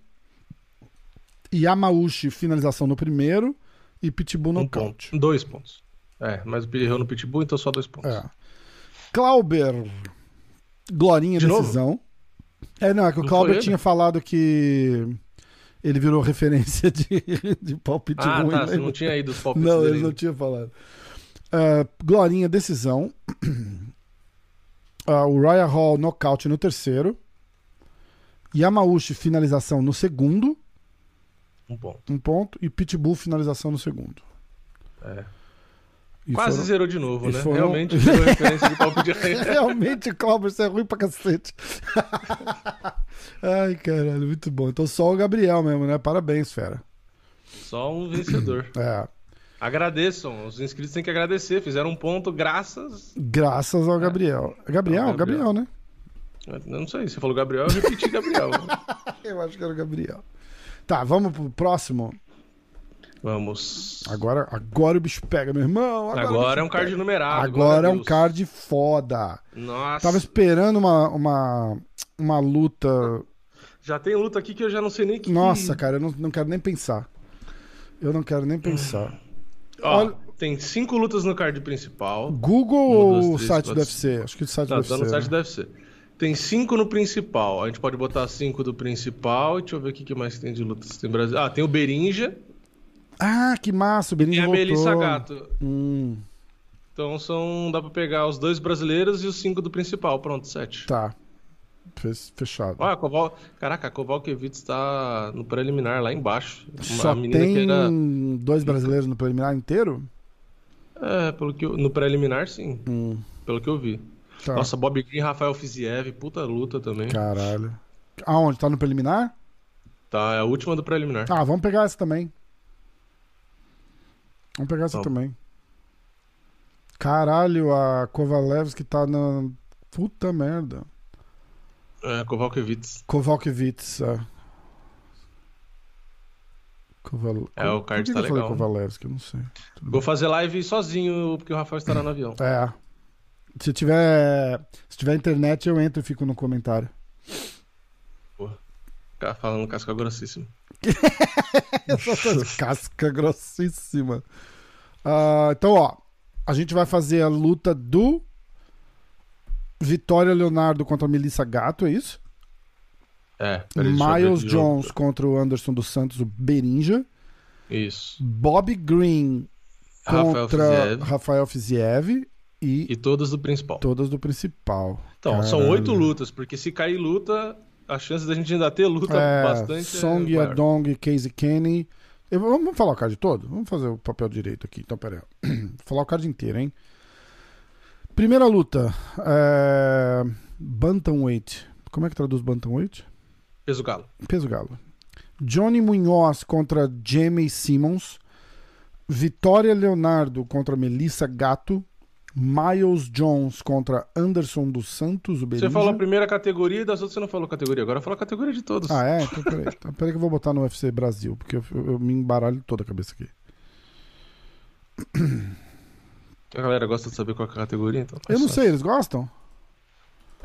Yamauchi finalização no primeiro. E Pitbull Um nocaute. ponto. Dois pontos. É, mas o errou no Pitbull, então só dois pontos. É. Clauber, Glorinha De novo? decisão. É, não, é que o Não ele? tinha falado que ele virou <laughs> referência de, de palpite Ah, ruim. tá, né? você não tinha ido os palpites Não, dele ele não tinha falado. Ah, Glorinha, decisão. <clears throat> Uh, Uriah Hall, nocaute no terceiro. Yamauchi, finalização no segundo. Um ponto. Um ponto. E Pitbull, finalização no segundo. É. E Quase foram- zerou de novo, né? foram- Realmente virou referência de palpite <laughs> Realmente, Cláudio, você é ruim pra cacete. <laughs> Ai, caralho, muito bom. Então só o Gabriel mesmo, né? Parabéns, fera. Só um vencedor. <clears throat> É, Agradeçam, os inscritos têm que agradecer. Fizeram um ponto graças. graças ao Gabriel. Gabriel? Ao Gabriel. Gabriel, né? Eu não sei, você falou Gabriel, eu repeti Gabriel. <laughs> Eu acho que era o Gabriel. Tá, vamos pro próximo. Vamos. Agora, agora o bicho pega, meu irmão. Agora, Agora é um card pega. numerado. Agora é um card foda. Nossa. Tava esperando uma, uma, uma luta. Já tem luta aqui que eu já não sei nem que. Nossa, cara, eu não, não quero nem pensar. Eu não quero nem pensar. Ó, olha- Tem cinco lutas no card principal. Google Uma, ou duas, o site do quatro, UFC? Acho que o site do Não, UFC. tá no site né? do UFC. Tem cinco no principal. A gente pode botar cinco do principal. Deixa eu ver o que que mais tem de lutas. Tem Brasil. Ah, tem o Berinja Ah, que massa, o e Benito a voltou. Melissa Gato. Hum, Então são. Dá pra pegar os dois brasileiros e os cinco do principal. Pronto, sete. tá. Fechado. Olha, Koval... Caraca, a Kovalkiewicz tá no preliminar lá embaixo. Só a menina tem era. dois brasileiros no preliminar inteiro? É, pelo que eu... no preliminar, sim. Hum, Pelo que eu vi. tá. Nossa, Bob Green e Rafael Fiziev, puta luta também. Caralho. Aonde? Tá no preliminar? Tá, é a última do preliminar. Ah, vamos pegar essa também. Vamos pegar essa Vamos. também. Caralho, a Kovalevski tá na. Puta merda. É, Kovalkiewicz. Kovalkiewicz. É. Koval... É, o card Por que tá que eu falei legal. Kovalevski? Eu não sei. Tudo Vou fazer live sozinho, porque o Rafael estará no avião. É. Se tiver, se tiver internet, eu entro e fico no comentário. Ficar falando casca grossíssima. <laughs> casca grossíssima. Uh, então, ó, a gente vai fazer a luta do Vitória Leonardo contra Melissa Gato, é isso? É. Miles Jones contra o Anderson dos Santos, o Berinja. Isso. Bob Green contra Rafael Fiziev. Rafael Fiziev. E, e todas do principal. Todas do principal. Então, Caralho. são oito lutas, porque se cair luta, a chance da gente ainda ter luta é, bastante. Song, é Adong, Casey Kenny. Eu, vamos falar o card todo? Vamos fazer o papel direito aqui. Então, pera aí. <clears throat> Vou falar o card inteiro, hein? Primeira luta. É... Bantamweight. Como é que traduz Bantamweight? Peso galo. Peso galo. Johnny Munhoz contra Jamie Simmons. Vitória Leonardo contra Melissa Gato. Miles Jones contra Anderson dos Santos, o Você falou a primeira categoria e das outras você não falou categoria. Agora fala a categoria de todos. Ah, é? Então peraí. <laughs> Então, peraí que eu vou botar no UFC Brasil, porque eu, eu, eu me embaralho toda a cabeça aqui. A galera gosta de saber qual é a categoria, então. Eu não sei, eles gostam?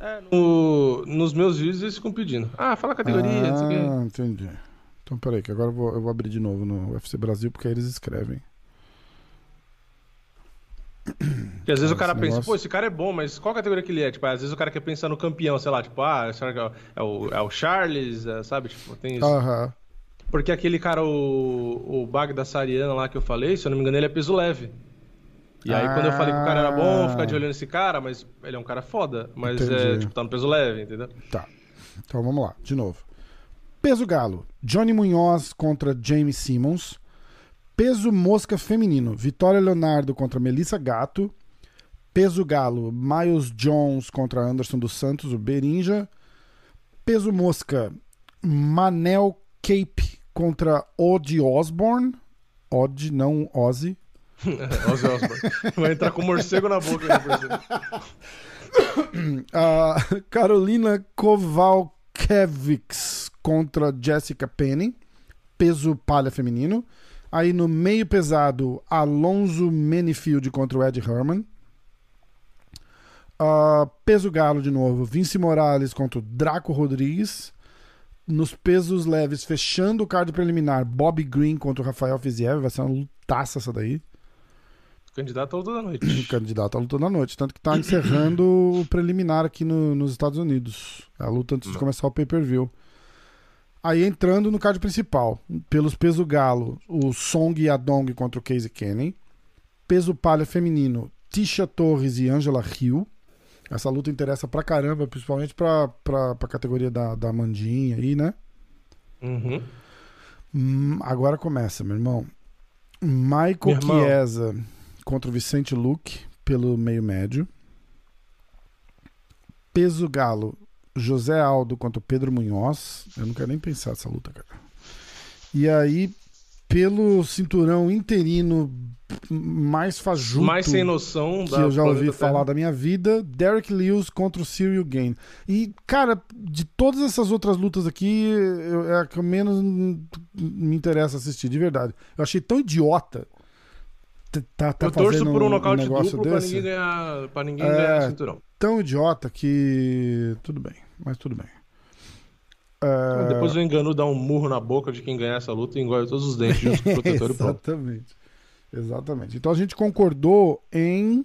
É, no, nos meus vídeos eles ficam pedindo. Ah, fala a categoria, Ah, entendi. Então peraí, que agora eu vou, eu vou abrir de novo no UFC Brasil, porque aí eles escrevem. Porque às vezes o cara pensa, negócio... pô, esse cara é bom, mas qual categoria que ele é? Tipo, às vezes o cara quer pensar no campeão, sei lá, tipo, ah, é o, é o Charles, é, sabe? Tipo, tem isso. Aham. Porque aquele cara, o, o Bag da Sariana lá que eu falei, se eu não me engano, ele é peso leve. E aí, ah, quando eu falei que o cara era bom, ficar de olho nesse cara, mas ele é um cara foda, mas entendi. é, tipo, tá no peso leve, entendeu? Tá. Então vamos lá, de novo. Peso galo: Johnny Munhoz contra James Simmons. Peso mosca feminino: Vitória Leonardo contra Melissa Gato. Peso galo: Miles Jones contra Anderson dos Santos, o Berinja. Peso mosca: Manel Cape contra Odd Osborne. Odd, não Ozzy. <laughs> Ozzy Osbourne. Vai entrar com morcego na boca. uh, <coughs> Carolina Kovalkiewicz contra Jessica Penny. Peso palha feminino. Aí no meio pesado, Alonso Menifield contra o Ed Herman. Uh, peso galo de novo, Vince Morales contra o Draco Rodrigues. Nos pesos leves, fechando o card preliminar, Bob Green contra o Rafael Fiziev. Vai ser uma lutaça essa daí. Candidato à luta da noite. <coughs> Candidato à luta da noite. Tanto que tá encerrando o preliminar aqui no, nos Estados Unidos. É a luta antes de começar o pay-per-view. Aí entrando no card principal, pelos peso galo, o Song Yadong contra o Casey Kenny. Peso palha feminino, Tisha Torres e Angela Hill. Essa luta interessa pra caramba, principalmente pra, pra, pra categoria da, da Mandinha aí, né? Uhum. Hum, agora começa, meu irmão. Michael meu Chiesa contra o Vicente Luque pelo meio médio. Peso galo, José Aldo contra o Pedro Munhoz. Eu não quero nem pensar nessa luta, cara. E aí, pelo cinturão interino mais fajuto mais sem noção que eu já ouvi falar da minha vida, Derek Lewis contra o Cyril Gain. E, cara, de todas essas outras lutas aqui, eu, é a que menos me interessa assistir, de verdade. Eu achei tão idiota. Tá, tá eu torço por um nocaute um duplo desse. pra ninguém ganhar, pra ninguém é, ganhar cinturão. Tão idiota que. Tudo bem mas tudo bem. É... Depois o engano dá um murro na boca de quem ganhar essa luta e engole todos os dentes junto com o <laughs> protetor Exatamente. Exatamente. Então a gente concordou em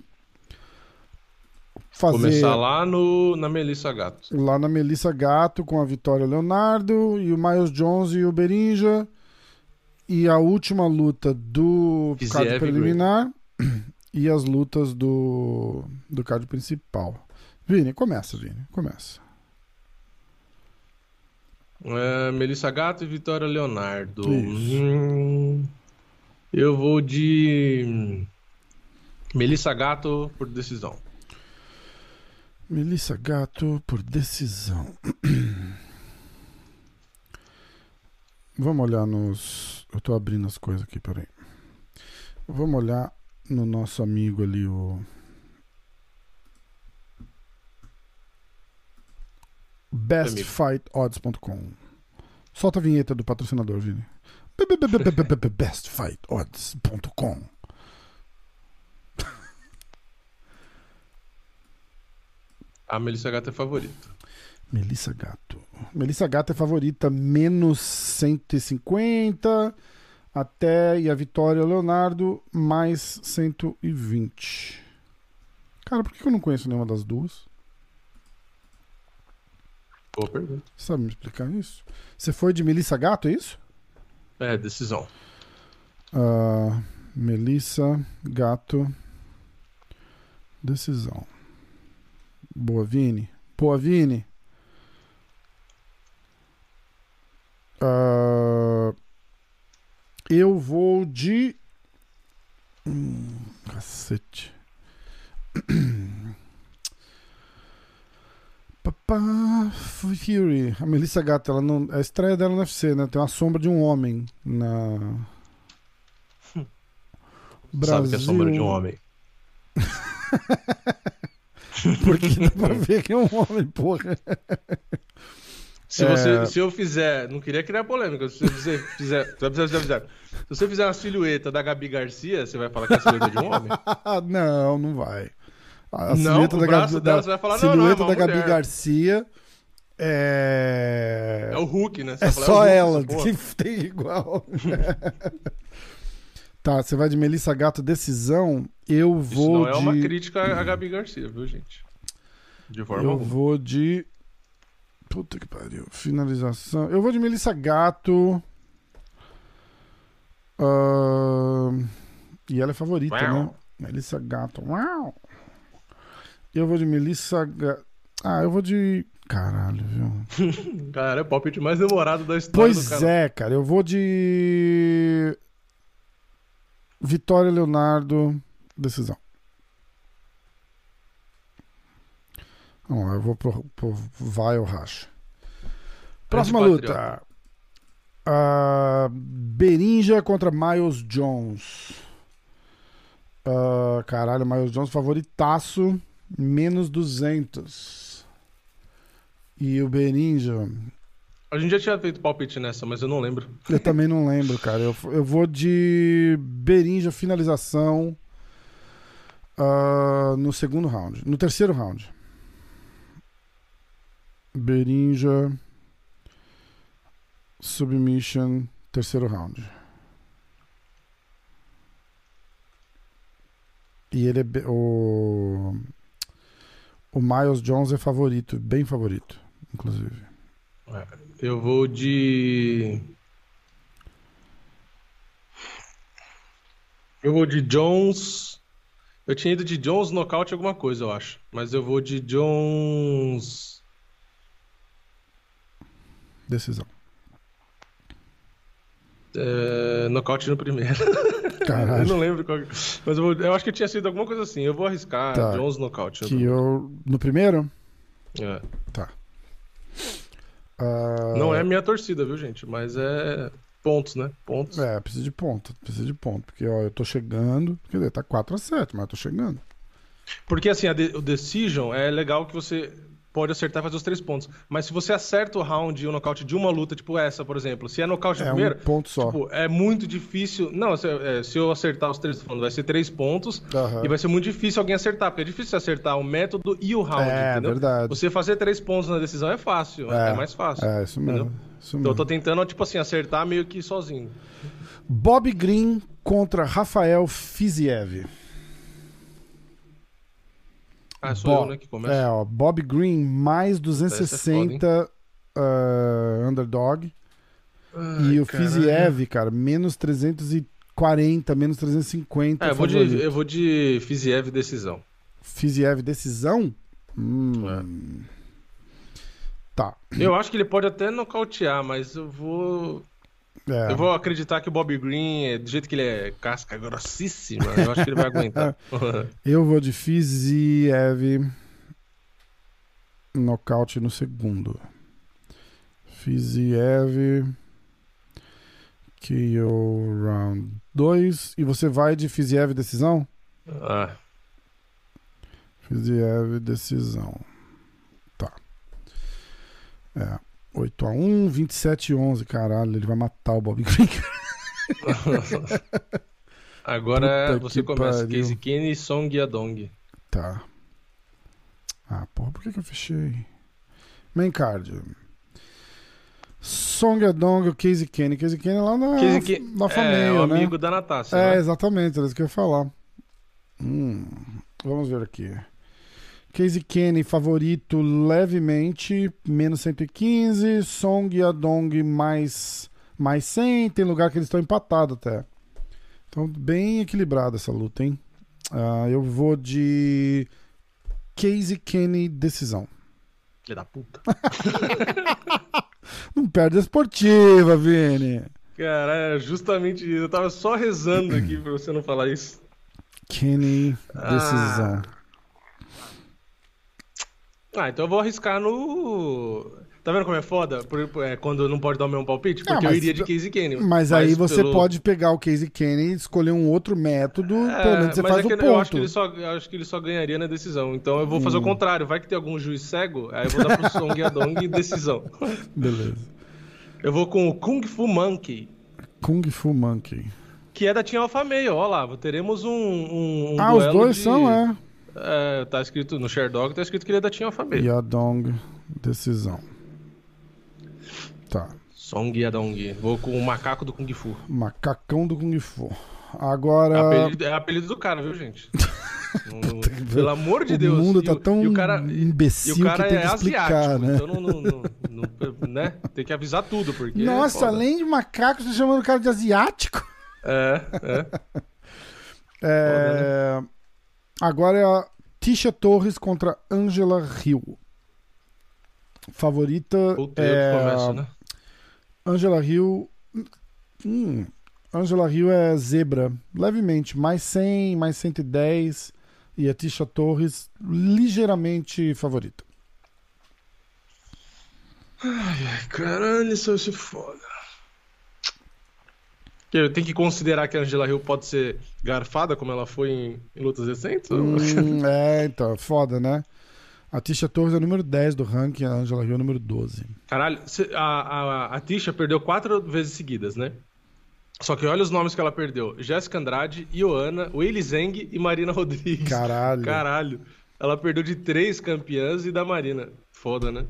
fazer. Começar lá no, na Melissa Gato. Lá na Melissa Gato com a Vitória Leonardo e o Miles Jones e o Berinja. E a última luta do card preliminar <clears throat> e as lutas do, do card principal. Vini, começa, Vini, começa. É, Melissa Gato e Vitória Leonardo. Hum, eu vou de. Melissa Gato por decisão. Melissa Gato por decisão. <clears throat> Vamos olhar nos. Eu tô abrindo as coisas aqui, peraí. Vamos olhar no nosso amigo ali, o. bestfightodds.com. Solta a vinheta do patrocinador, Vini. <laughs> bestfightodds.com. A Melissa Gato é favorita. Melissa Gato. Melissa Gato é favorita, menos 150 até e a Vitória Leonardo mais 120. Cara, por que eu não conheço nenhuma das duas? Boa pergunta. Sabe me explicar isso? Você foi de Melissa Gato, é isso? É, decisão. Uh, Melissa Gato. Decisão. Boa, Vini. Boa, Vini. Uh, eu vou de. Hum, cacete. <clears throat> Papá Fury. A Melissa Gato, ela não, a estreia dela no UFC, né? Tem uma sombra de um homem na. Brasil... Sabe que é sombra de um homem. <laughs> Porque dá pra ver que é um homem, porra. <laughs> Se, você, é... se eu fizer. Não queria criar polêmica. <laughs> Se você fizer. Se você fizer uma silhueta da Gabi Garcia, você vai falar que é a silhueta de um homem? <laughs> não, não vai. A silhueta da Gabi, dela, da, falar, silhueta não, não, é da Gabi Garcia é. É o Hulk, né? Você é falar, só é ela que <laughs> tem igual. tá, você vai de Melissa Gato decisão. Eu vou. Isso não é de... uma crítica a Gabi Garcia, viu, gente? De forma Eu alguma. vou de. Puta que pariu. Finalização. Eu vou de Melissa Gato. Uh... E ela é favorita, Uau. né? Melissa Gato. Uau! Eu vou de Melissa Gato. Ah, eu vou de. Caralho, viu? <laughs> cara, é o palpite mais demorado da história pois do é, cara. Eu vou de. Vitória Leonardo. Decisão. Vamos lá, eu vou pro, pro vai ou racha. Próxima luta. Uh, Berinja contra Miles Jones. Uh, caralho, Miles Jones favoritaço. Menos 200. E o Berinja. A gente já tinha feito palpite nessa, mas eu não lembro. Eu também não lembro, cara. Eu, eu vou de Berinja finalização uh, no segundo round. No terceiro round. Berinja. Submission. Terceiro round. E ele é. O, o Miles Jones é favorito, bem favorito, inclusive. É, eu vou de. Eu vou de Jones. Eu tinha ido de Jones nocaute alguma coisa, eu acho. Mas eu vou de Jones. Decisão. É, nocaute no primeiro. <laughs> Caralho. eu não lembro qual. Mas eu, vou, eu, acho que tinha sido alguma coisa assim. Eu vou arriscar tá. Jones nocaute. Que eu. No primeiro? É. Tá. Uh... Não é minha torcida, viu, gente? Mas é pontos, né? Pontos. É, precisa de ponto. Precisa de ponto. Porque, ó, eu tô chegando. Quer dizer, tá 4x7, mas eu tô chegando. Porque, assim, de, o Decision é legal que você pode acertar e fazer os três pontos. Mas se você acerta o round e o nocaute de uma luta, tipo essa, por exemplo, se é nocaute é primeiro, um ponto só. Tipo, é muito difícil. Não, se, é, se eu acertar os três, vai ser três pontos uhum. e vai ser muito difícil alguém acertar, porque é difícil acertar o método e o round, é, entendeu? verdade. Você fazer três pontos na decisão é fácil, é, é mais fácil. É, isso mesmo. Isso então eu tô tentando, tipo assim, acertar meio que sozinho. Bob Green contra Rafael Fiziev. Ah, sou Bo eu, né, que começa. É, ó, Bob Green mais 260 é uh, underdog. Ai, e o Fiziev, cara, menos 340, menos 350. É, eu vou, de, eu vou de Fiziev decisão. Fiziev decisão? Hum. É. Tá. Eu acho que ele pode até nocautear, mas eu vou. É. Eu vou acreditar que o Bob Green, do jeito que ele é casca grossíssima, eu acho que ele vai aguentar. <laughs> eu vou de Fiziev nocaute no segundo. Fiziev KO round 2. E você vai de Fiziev decisão? Ah. Fiziev decisão. Tá. É. 8x1, 27x11. Caralho, ele vai matar o Bob <laughs> Green. Agora Puta você começa. Pariu. Casey Kenny, Song Yadong. Tá. Ah, porra, por que, que eu fechei? Main card. Song Yadong, o Casey Kenny. Casey Kenny é lá na, Casey na é, família, o né? amigo da Natasha. É, né? exatamente, era isso que eu ia falar. Hum, vamos ver aqui. Casey Kenny, favorito levemente, menos 115. Song Yadong, mais, mais 100. Tem lugar que eles estão empatados até. Então, bem equilibrada essa luta, hein? Ah, eu vou de Casey Kenny, decisão. Filho da puta. <laughs> Não perde a esportiva, Vini. Cara, é justamente isso. Eu tava só rezando aqui pra você não falar isso. Kenny, Ah. decisão. Ah, então eu vou arriscar no. Tá vendo como é foda? Por- é, quando não pode dar o mesmo palpite? Ah, Porque eu mas- iria de Casey Kenny. Mas aí você pelo- pode pegar o Casey Kenny e escolher um outro método, É, pelo menos você mas faz é o Eu acho ponto. que, ele só, eu acho que ele só ganharia na decisão. Então eu vou fazer Hum. o contrário. Vai que tem algum juiz cego, aí eu vou dar pro <laughs> Song Yadong e decisão. Beleza. Eu vou com o Kung Fu Monkey, Kung Fu Monkey. que é da Team Alpha Male. Ó lá, teremos um. um, um ah, os dois de- são, é. É, tá escrito no Sherdog, tá escrito que ele é da Team Alpha Male. Yadong, decisão. Tá. Song Yadong. Vou com o macaco do Kung Fu. Macacão do Kung Fu. É Agora. apelido, é apelido do cara, viu, gente? <laughs> Não- pelo amor de o Deus. mundo tá o- tão e o cara, imbecil E o cara que tem é que explicar, asiático, né? então não, não- não- né? tem que avisar tudo, porque. é Nossa, foda. além de macaco, você tá chamando o cara de asiático? É, é. <laughs> É... Agora é a Tisha Torres contra Angela Hill. Favorita Puta, é começo, né? Angela Hill. Hum, Angela Hill é zebra, levemente, mais 100, mais 110. E a Tisha Torres ligeiramente favorita. Ai, caralho, isso se foda. Tenho que considerar que a Angela Hill pode ser garfada, como ela foi em, em lutas recentes? Hum, <laughs> é, então, foda, né? A Tisha Torres é o número 10 do ranking, a Angela Hill é o número 12. Caralho, a, a, a Tisha perdeu quatro vezes seguidas, né? Só que olha os nomes que ela perdeu: Jéssica Andrade, Ioana, Weili Zeng e Marina <laughs> Rodrigues. Caralho. Caralho. Ela perdeu de três campeãs e da Marina. Foda, né?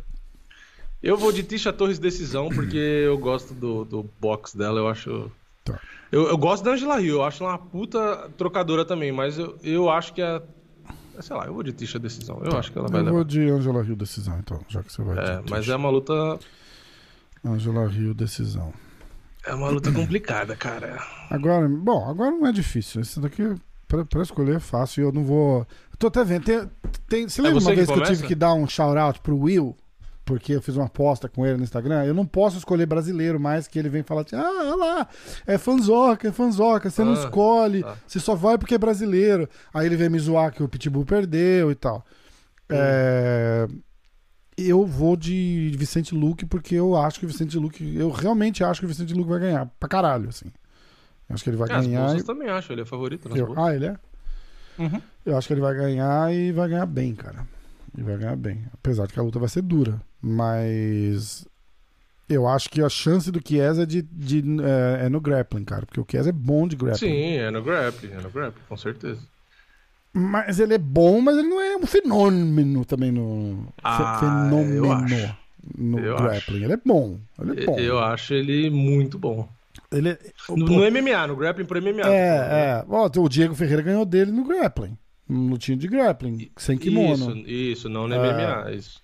Eu vou de Tisha Torres decisão, porque eu gosto do, do box dela, eu acho. Tá. Eu, eu gosto da Angela Hill, eu acho ela uma puta trocadora também, mas eu, eu acho que a. Sei lá, eu vou de Tisha decisão. Eu acho que ela vai Eu levar. vou de Angela Hill decisão, então, já que você vai É, de mas Tisha. é uma luta. Angela Hill decisão. É uma luta complicada, cara. Agora, bom, agora não é difícil. Esse daqui, pra, pra escolher, é fácil. E eu não vou. Eu tô até vendo. Tem, tem- você lembra É você uma que vez que, eu começa? tive que dar um shout-out pro Will? Porque eu fiz uma aposta com ele no Instagram. Eu não posso escolher brasileiro mais, que ele vem falar assim: ah, olha lá, é fanzoca, é fanzoca. Você não Ah, escolhe, tá. você só vai porque é brasileiro. Aí ele vem me zoar que o Pitbull perdeu e tal. Hum. É, Eu vou de Vicente Luque porque eu acho que o Vicente Luque. Eu realmente acho que o Vicente Luque vai ganhar. Pra caralho, assim. Eu acho que ele vai Ah, As ganhar. bolsas e- também acho, ele é favorito nas eu-. Ah, ele é? Uhum. Eu acho que ele vai ganhar e vai ganhar bem, cara. Ele vai ganhar bem. Apesar de que a luta vai ser dura. Mas. Eu acho que a chance do Chiesa é, de, de, é, é no grappling, cara. Porque o Chiesa é bom de grappling. Sim, é no grappling, é no grappling, com certeza. Mas ele é bom, mas ele não é um fenômeno também no. Ah, fenômeno acho. no Eu grappling. Ele é bom. Ele é bom. Eu acho ele muito bom. Ele é, No, no MMA, no grappling pro MMA. é, é. Ó, o Diego Ferreira ganhou dele no grappling. No lutinho de grappling, sem kimono. Isso, isso, não no É. MMA, isso.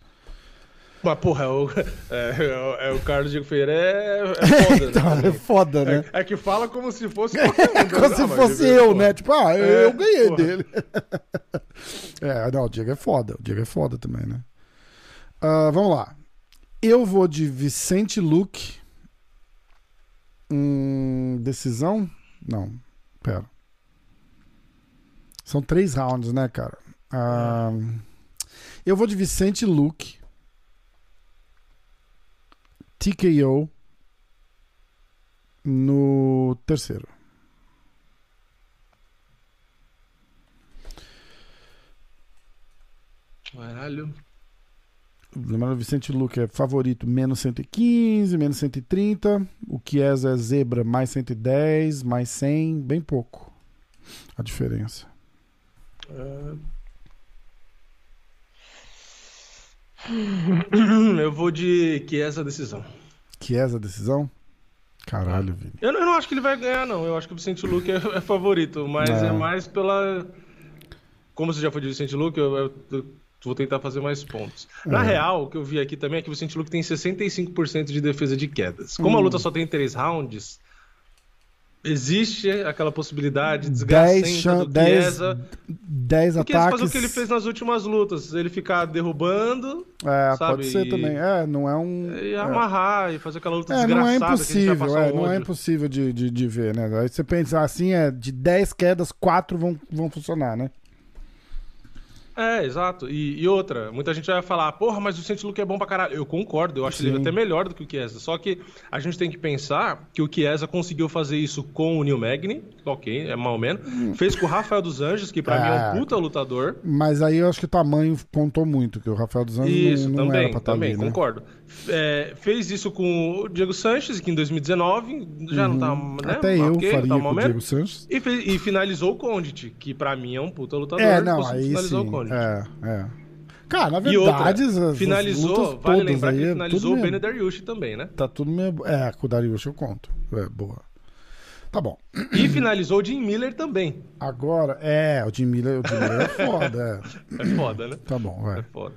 Mas, porra, é o, <laughs> é, é o- é o Carlos Diego Ferreira é, é <laughs> foda, Então, né? é foda, né? É, é que fala como se fosse <laughs> qualquer um, É né? como se Não, fosse eu, pô, né? Tipo, ah, eu, É, eu ganhei porra. dele. é, não, o Diego é foda. O Diego é foda também, né? Ah, vamos lá. Eu vou de Vicente Luque. Hum, decisão? Não. Pera. São três rounds, né, cara? Ah, eu vou de Vicente Luque. TKO. No terceiro. Caralho. Lembrando, Vicente Luque é favorito menos 115, menos 130. O Chiesa é zebra mais 110, mais 100, bem pouco a diferença. É. <laughs> Eu vou de que essa decisão. Chiesa a decisão? Caralho, Vini. Eu, não- eu não acho que ele vai ganhar, não. Eu acho que o Vicente Luque é, é favorito, mas É. é mais pela. Como você já foi de Vicente Luque, eu, eu- eu vou tentar fazer mais pontos. Na É. real, o que eu vi aqui também é que o Vicente Luque tem 65% de defesa de quedas. Como Hum. a luta só tem três rounds, existe aquela possibilidade 10 chan- do 10 Chiesa. 10 Porque ele ataques. faz o que ele fez nas últimas lutas. Ele ficar derrubando É, sabe, pode ser e- também. É, não é um. e é. amarrar e fazer aquela luta É, não é desgraçada gente vai impossível, é, não é impossível de, de, de ver, né? Aí você pensa assim, é, de 10 quedas, 4 vão, vão funcionar, né? É, exato. E, e outra, muita gente vai falar, porra, mas o Vicente Luque é bom pra caralho. Eu concordo, eu acho Sim. ele até melhor do que o Chiesa. Só que a gente tem que pensar que o Chiesa conseguiu fazer isso com o Neil Magny, ok, é mal menos. Fez com o Rafael dos Anjos, que pra mim é um puta lutador. Mas aí eu acho que o tamanho contou muito, que o Rafael dos Anjos Isso, não, não também, era pra estar também, ali, né? concordo. É, fez isso com o Diego Sanches, que em 2019 já não tá, né? Uhum. Até eu ok, faria tá com mal o. Diego Sanches. E, fez- e finalizou o Condit, que pra mim é um puta lutador. É, não, aí finalizar sim. o Condit. É, é. Cara, na E outra, verdade, as- as finalizou, lutas vale lembrar que é finalizou o Benny Dariush também, né? Tá tudo meio... É, com o Darius eu conto. É, boa. Tá bom. E finalizou o Jim Miller também. Agora, é, o Jim Miller, o Jim Miller é foda, é. <laughs> É foda, né? Tá bom, vai. É foda.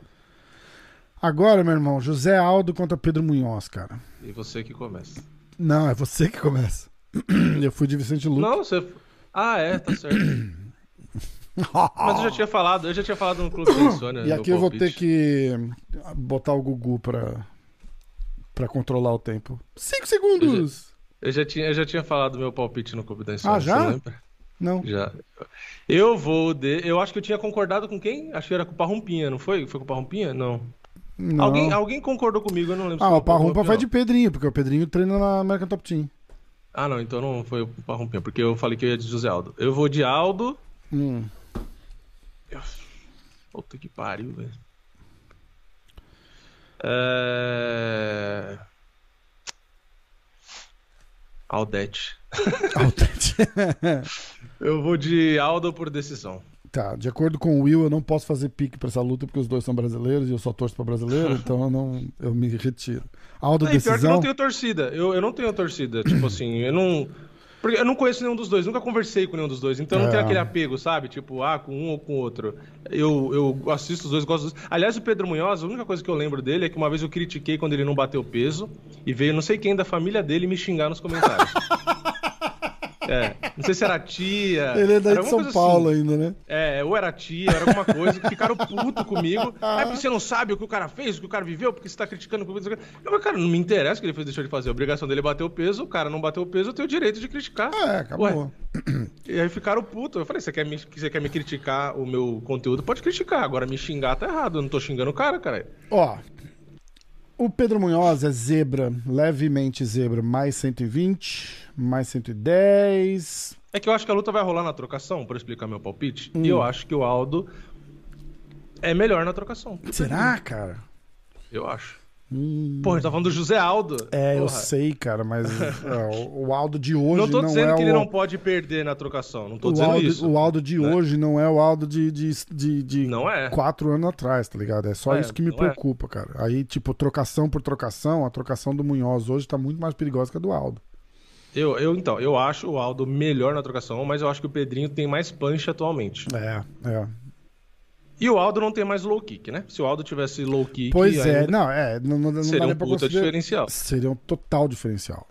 Agora, meu irmão, José Aldo contra Pedro Munhoz, cara. E você que começa. Não, é você que começa. <clears throat> Eu fui de Vicente Luque. Não, você. Ah, é, tá certo. <clears throat> Mas eu já tinha falado, eu já tinha falado no Clube da Insônia. E aqui eu vou ter que botar o Gugu pra, pra controlar o tempo. Cinco segundos! Eu já tinha, eu já tinha falado meu palpite no Clube da Insônia. Ah, já? lembra? Não. Já. Eu vou de. Eu acho que eu tinha concordado com quem? Acho que era com o Parrumpinha, não foi? Foi com o Parrumpinha? Não. Não. Alguém, alguém concordou comigo, eu não lembro Ah, o Parrumpa vai de Pedrinho, porque o Pedrinho treina na American Top Team. Ah, não, então não foi o Parrumpinha, porque eu falei que eu ia de José Aldo. Eu vou de Aldo. Hum. Puta que pariu, velho. É... Aldete. Aldete. <laughs> Eu vou de Aldo por decisão. Tá, de acordo com o Will, eu não posso fazer pique pra essa luta porque os dois são brasileiros e eu só torço pra brasileiro, <laughs> então eu não eu me retiro. Aldo, Não, e pior que eu decisão. não tenho torcida. Eu, eu não tenho torcida. Tipo <coughs> assim, eu não. Porque eu não conheço nenhum dos dois, nunca conversei com nenhum dos dois. Então não É. tem aquele apego, sabe? Tipo, ah, com um ou com o outro. Eu, eu assisto os dois, gosto dos dois. Aliás, o Pedro Munhoz, a única coisa que eu lembro dele é que uma vez eu critiquei quando ele não bateu peso e veio não sei quem da família dele me xingar nos comentários. <laughs> É, não sei se era tia. Ele é daí de São Paulo assim. ainda, né? É, ou era tia, era alguma coisa, que ficaram puto comigo. <laughs> Ah, porque você não sabe o que o cara fez, o que o cara viveu, porque você tá criticando o que Eu falei, cara, não me interessa o que ele fez, deixou de fazer. A obrigação dele é bater o peso, o cara não bateu o peso, eu tenho o direito de criticar. É, acabou. E aí ficaram putos. Eu falei, você quer, me, você quer me criticar o meu conteúdo? Pode criticar. Agora me xingar tá errado. Eu não tô xingando o cara, cara. Ó, o Pedro Munhoz é zebra, levemente zebra, mais 120, mais 110. É que eu acho que a luta vai rolar na trocação, pra explicar meu palpite. Hum. E eu acho que o Aldo é melhor na trocação. Será, cara? Eu acho. Hum. Pô, a gente tá falando do José Aldo. É, eu Porra. sei, cara, mas <laughs> é, o- Aldo de hoje Não tô não dizendo é que o... ele não pode perder na trocação. Não tô o dizendo Aldo, isso. o Aldo de né? hoje não é o Aldo de, de, de, de Não é. quatro anos atrás, tá ligado? É só É, isso que me é. preocupa, cara. Aí, tipo, trocação por trocação, a trocação do Munhoz hoje tá muito mais perigosa que a do Aldo. Eu, eu, então, eu acho o Aldo melhor na trocação, mas eu acho que o Pedrinho tem mais punch atualmente. É, é. E o Aldo não tem mais low kick, né? Se o Aldo tivesse low kick, Pois é, ainda, não, é, não, não, não seria um puta considerar- diferencial. Seria um total diferencial.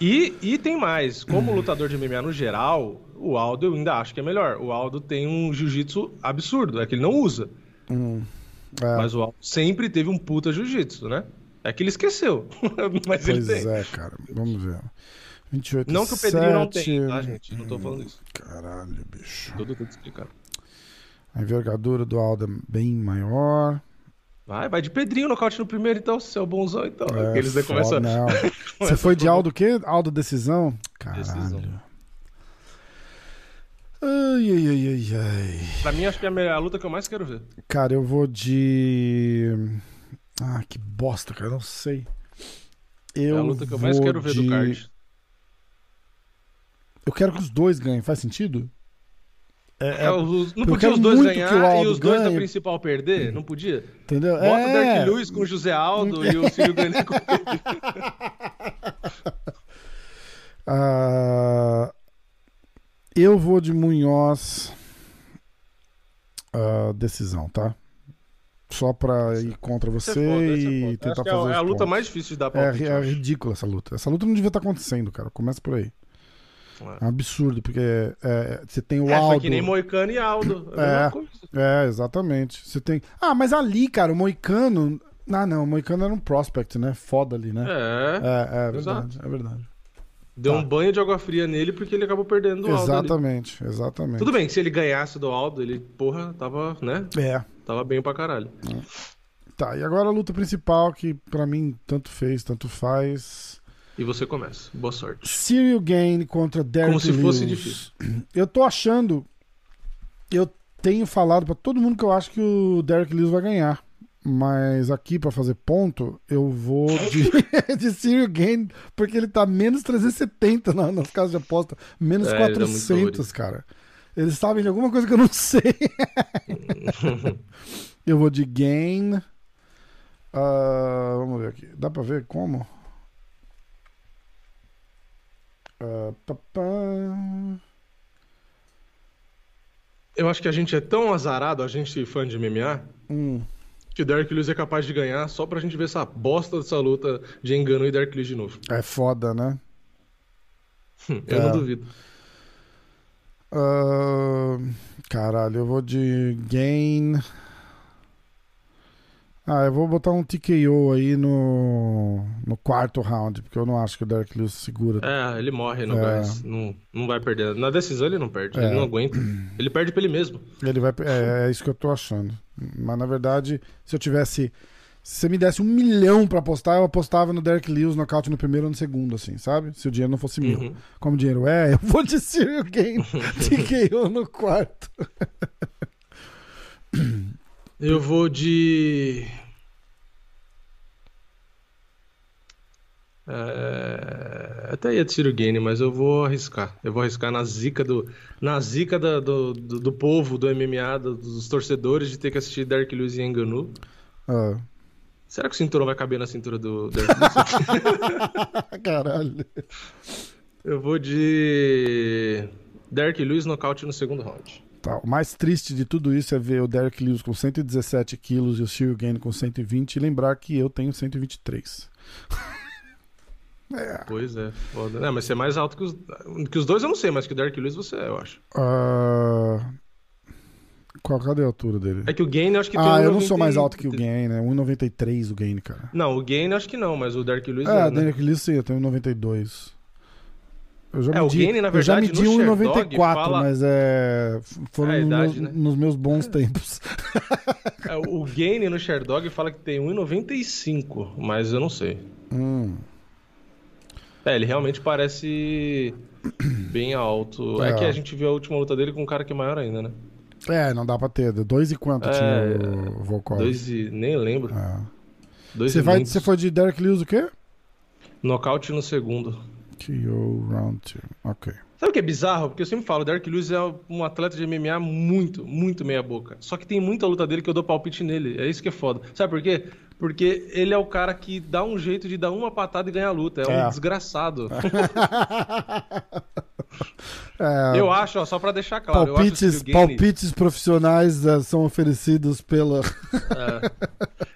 E, e tem mais. Como lutador de MMA no geral, o Aldo eu ainda acho que é melhor. O Aldo tem um jiu-jitsu absurdo, é que ele não usa. Hum, é, Mas o Aldo sempre teve um puta jiu-jitsu, né? É que ele esqueceu. <laughs> mas ele pois tem. é, cara. Vamos ver. 28, Não que o Pedrinho não 7. tem, tá, gente? Não tô falando isso. Caralho, bicho. Tudo tudo explicado. A envergadura do Aldo é bem maior. Vai, vai de Pedrinho nocaute no primeiro, então, seu bonzão, então. É, daí foda, começam. não. <laughs> Você foi de. Aldo o quê? Aldo Decisão? Caralho. Decisão. Ai, ai, ai, ai, ai. Pra mim, acho que é a, luta que eu mais quero ver. Cara, eu vou de. Ah, que bosta, cara. eu Não sei. Eu é a luta que eu mais vou quero ver de... do card eu quero que os dois ganhem. Faz sentido? É, é, é os, não podia os dois ganhar e os dois ganhe. da principal perder? Não podia? Entendeu? Bota é. o Dark Lewis com o José Aldo e o filho Grande com ele. <laughs> uh, ah, eu vou de Munhoz uh, decisão, tá? Só pra é ir contra é você, foda, e tentar fazer. É a, a luta mais difícil de dar pra É, é ridícula essa luta. Essa luta não devia estar acontecendo, cara. Começa por aí. É um absurdo, porque é, é, você tem o é, Aldo. É, que nem Moicano e Aldo. É, é, exatamente. Você tem. Ah, mas ali, cara, o Moicano. Ah, não, o Moicano era um prospect, né? Foda ali, né? É. É, é verdade, é verdade. Deu tá. um banho de água fria nele porque ele acabou perdendo do Aldo. Exatamente, ali. exatamente. Tudo bem se ele ganhasse do Aldo, ele, porra, tava, né? É. Tava bem pra caralho. Tá, e agora a luta principal, que para mim tanto fez, tanto faz. E você começa. Boa sorte. Cyril Gain contra Derek Como se Lewis. fosse difícil. <clears throat> Eu tô achando. Eu tenho falado para todo mundo que eu acho que o Derek Lewis vai ganhar. Mas aqui, para fazer ponto, eu vou de, <laughs> de Cyril Gain, porque ele tá menos 370 na, nas casas de aposta. Menos é, 400, tá cara. Eles sabem de alguma coisa que eu não sei. <laughs> eu vou de Gain. Uh, vamos ver aqui. Dá pra ver como? Uh, eu acho que a gente é tão azarado, a gente fã de MMA, hum. que o Derek Lewis é capaz de ganhar só pra gente ver essa bosta dessa luta de engano e Derek Lewis de novo. É foda, né? eu é. não duvido. Uh, caralho, eu vou de Gain. Ah, eu vou botar um TKO aí no, no quarto round, porque eu não acho que o Derek Lewis segura. É, ele morre no é. gás. Não, não vai perder. Na decisão ele não perde, é. ele não aguenta. Ele perde pra ele mesmo. Ele vai, é, é isso que eu tô achando. Mas na verdade, se eu tivesse. Se você me desse um milhão pra apostar, eu apostava no Derek Lewis nocaute no primeiro ou no segundo, assim, sabe? Se o dinheiro não fosse mil. Uhum. Como o dinheiro é, eu vou de Cyril Game <laughs> TKO no quarto. <laughs> Eu vou de. É... Até ia de Ciro Gane, mas eu vou arriscar. Eu vou arriscar na zica do. Na zica do, do, do povo do MMA, do, dos torcedores, de ter que assistir Dark Lewis e Enganu. Ah. Será que o cinturão vai caber na cintura do Dark <laughs> Lewis? Caralho. Eu vou de. Dark Lewis nocaute no segundo round. Tá. O mais triste de tudo isso é ver o Derek Lewis com 117 quilos e o Cyril Gane com 120 e lembrar que eu tenho 123. <laughs> é. Pois é, foda. Não, mas você é mais alto que os, que os dois, eu não sei, mas que o Derek Lewis você é, eu acho. Uh... Qual, cadê a altura dele? É que o Gain acho que tem Ah, eu não sou mais alto que o Gain, né? 1,93 o Gain, cara. Não, o Gain acho que não, mas o Derek Lewis é. É, o Derek né? Lewis sim, eu tenho 1,92. Eu já é, medi, o Gane, na verdade, eu já medi 1,94, fala... mas é, foram é idade, no, né? nos meus bons tempos. <laughs> É, o Gane no Sherdog fala que tem 1,95, mas eu não sei. Hum. É, ele realmente parece <coughs> bem alto. É. é. que a gente viu a última luta dele com um cara que é maior ainda, né? É, não dá pra ter. Dois e quanto é, tinha o Volkov? Dois e... nem lembro. É. Dois você, vai, você foi de Derek Lewis o quê? Nocaute no segundo. Round 2. Ok. Sabe o que é bizarro? Porque eu sempre falo, Derek Lewis é um atleta de MMA muito, muito meia boca. Só que tem muita luta dele que eu dou palpite nele. É isso que é foda. Sabe por quê? Porque ele é o cara que dá um jeito de dar uma patada e ganhar a luta. É, é. um desgraçado. <laughs> É, eu acho, ó, só para deixar claro. Palpites, palpites profissionais uh, são oferecidos pela. <laughs> é.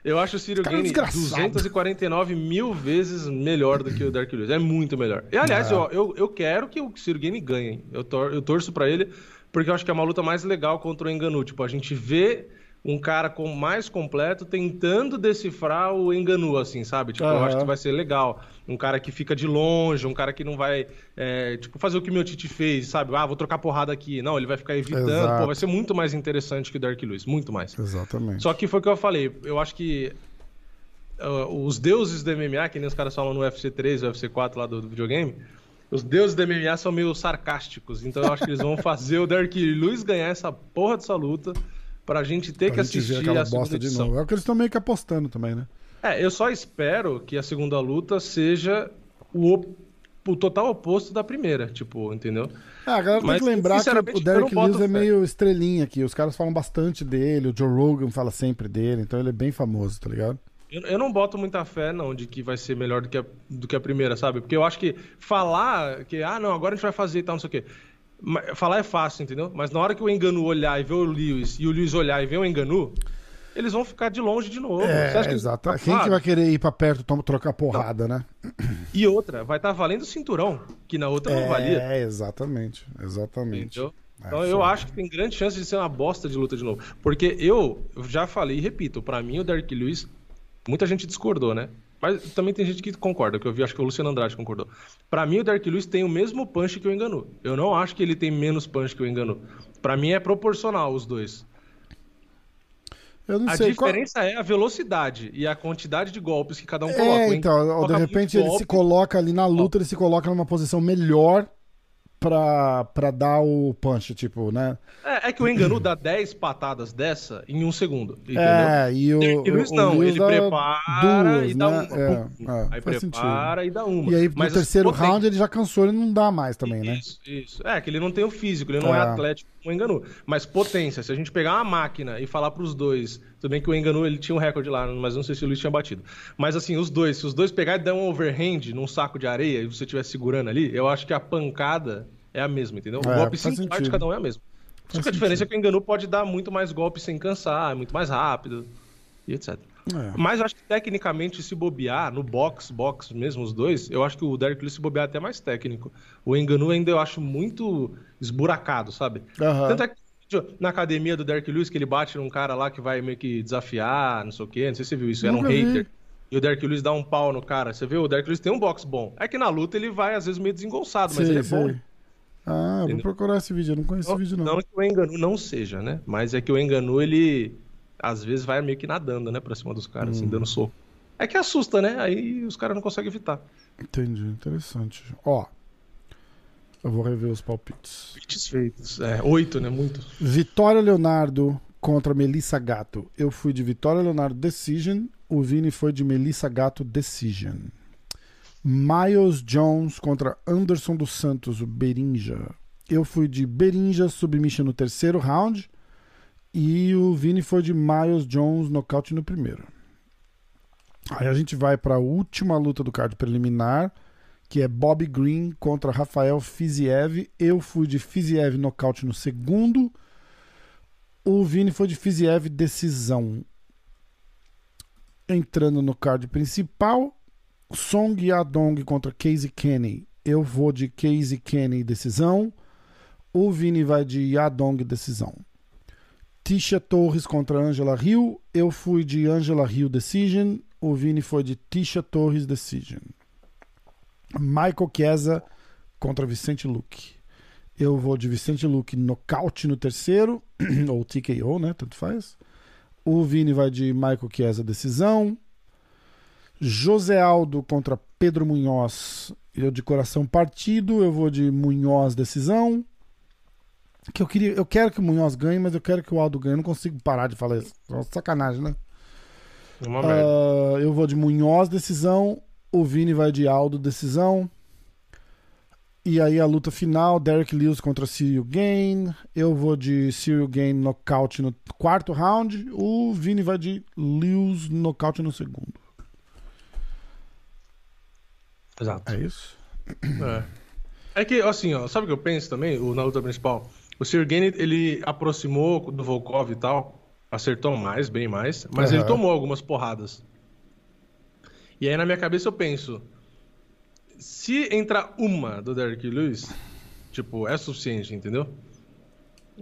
Eu acho o Ciro Gane 249 mil vezes melhor do que o Dark Lewis. É muito melhor. E aliás, é. eu, eu, eu, quero que o Ciro Gane ganhe. Eu, tor eu torço para ele, porque eu acho que é uma luta mais legal contra o Enganu. Tipo, a gente vê um cara com mais completo tentando decifrar o Enganu, assim, sabe? Tipo, uhum. eu acho que vai ser legal. Um cara que fica de longe, um cara que não vai, é, tipo, fazer o que meu Tite fez, sabe? Ah, vou trocar porrada aqui. Não, ele vai ficar evitando. Exato. Pô, vai ser muito mais interessante que o Dark Lewis, muito mais. Exatamente. Só que foi o que eu falei. Eu acho que uh, os deuses do MMA, que nem os caras falam no UFC 3, UFC 4 lá do, do videogame, os deuses do MMA são meio sarcásticos. Então eu acho que eles vão <laughs> fazer o Dark Lewis ganhar essa porra dessa luta pra gente ter pra que gente assistir a segunda edição. De novo. É o que eles estão meio que apostando também, né? É, eu só espero que a segunda luta seja o, o total oposto da primeira, tipo, entendeu? É, a galera Mas, tem que lembrar que o Derek Lewis é meio estrelinha aqui. Os caras falam bastante dele, o Joe Rogan fala sempre dele, então ele é bem famoso, tá ligado? Eu, eu não boto muita fé, não, de que vai ser melhor do que, a, do que a primeira, sabe? Porque eu acho que falar que, ah, não, agora a gente vai fazer e tal, não sei o quê Falar é fácil, entendeu? Mas na hora que o Enganu olhar e ver o Lewis e o Lewis olhar e ver o Enganu, eles vão ficar de longe de novo. É, exato. Que... Quem que vai querer ir pra perto trocar porrada, não. né? E outra, vai estar tá valendo cinturão, que na outra é, não valia. É, exatamente. Exatamente. Entendeu? É, então eu acho que tem grande chance de ser uma bosta de luta de novo. Porque eu já falei e repito, para mim o Derek Lewis, muita gente discordou, né? Mas também tem gente que concorda, que eu vi, acho que o Luciano Andrade concordou. Para mim, o Derek Lewis tem o mesmo punch que o Enganu. Eu não acho que ele tem menos punch que o Enganu. Para mim é proporcional os dois. Eu não a sei diferença qual... é a velocidade e a quantidade de golpes que cada um é, coloca. É, então, de repente ele golpe. se coloca ali na luta, ele se coloca numa posição melhor pra, pra dar o punch, tipo, né? É, é que o Enganu dá 10 patadas dessa em um segundo, entendeu? É, e o, o Lewis não, ele prepara duas, e dá né? uma. É, é, aí prepara sentido. e dá uma. E aí no Mas terceiro round ele já cansou, ele não dá mais também, isso, né? Isso, isso. É, que ele não tem o físico, ele não é, é atlético o Enganu. Mas potência, se a gente pegar uma máquina e falar pros dois, tudo bem que o Enganu ele tinha um recorde lá, mas não sei se o Luiz tinha batido. Mas assim, os dois, se os dois pegarem e der um overhand num saco de areia e você estiver segurando ali, eu acho que a pancada é a mesma, entendeu? O é, golpe simpático de cada um é a mesma. Só que a diferença é que o Enganu pode dar muito mais golpes sem cansar, é muito mais rápido e etc. É. Mas eu acho que tecnicamente, se bobear, no box, box mesmo, os dois, eu acho que o Derek Lewis se bobear é até mais técnico. O Enganu ainda eu acho muito esburacado, sabe? Uhum. Tanto é que na academia do Derek Lewis, que ele bate num cara lá que vai meio que desafiar, não sei o quê, não sei se você viu isso, era um hater. E o Derek Lewis dá um pau no cara. Você vê, o Derek Lewis tem um box bom. É que na luta ele vai, às vezes, meio desengolçado, mas ele é bom. Ah, Entendeu? vou procurar esse vídeo, eu não conheço não, esse vídeo não. Não que o Enganu não seja, né? Mas é que o Enganu, ele às vezes vai meio que nadando, né, pra cima dos caras, assim, hum. assim, dando soco. É que assusta, né? Aí os caras não conseguem evitar. Entendi, interessante. Ó, eu vou rever os palpites. Palpites feitos. É, oito, né? Muito. Vitória Leonardo contra Melissa Gato. Eu fui de Vitória Leonardo Decision, o Vini foi de Melissa Gato Decision. Miles Jones contra Anderson dos Santos, o Berinja. Eu fui de Berinja submission no terceiro round e o Vini foi de Miles Jones nocaute no primeiro. Aí a gente vai para a última luta do card preliminar, que é Bob Green contra Rafael Fiziev. Eu fui de Fiziev nocaute no segundo. O Vini foi de Fiziev decisão. Entrando no card principal, Song Yadong contra Casey Kenny. Eu vou de Casey Kenny decisão. O Vini vai de Yadong decisão. Tisha Torres contra Angela Hill. Eu fui de Angela Hill decision. O Vini foi de Tisha Torres decision. Michael Chiesa contra Vicente Luque. Eu vou de Vicente Luque nocaute no terceiro, <clears throat> ou TKO, né? Tanto faz. O Vini vai de Michael Chiesa decisão. José Aldo contra Pedro Munhoz. Eu de coração partido, eu vou de Munhoz decisão. Que eu queria, eu quero que o Munhoz ganhe, mas eu quero que o Aldo ganhe. Eu não consigo parar de falar isso. É sacanagem, né? Uma uh, eu vou de Munhoz decisão. O Vini vai de Aldo decisão. E aí a luta final, Derek Lewis contra Cyril Gain. Eu vou de Cyril Gain nocaute no quarto round. O Vini vai de Lewis nocaute no segundo. Exato. É isso? É. É que, assim, ó, sabe o que eu penso também, o, na luta principal? O Sergei, ele aproximou do Volkov e tal, acertou mais, bem mais, mas uhum. ele tomou algumas porradas. E aí na minha cabeça eu penso, se entrar uma do Derek Lewis, tipo, é suficiente, entendeu?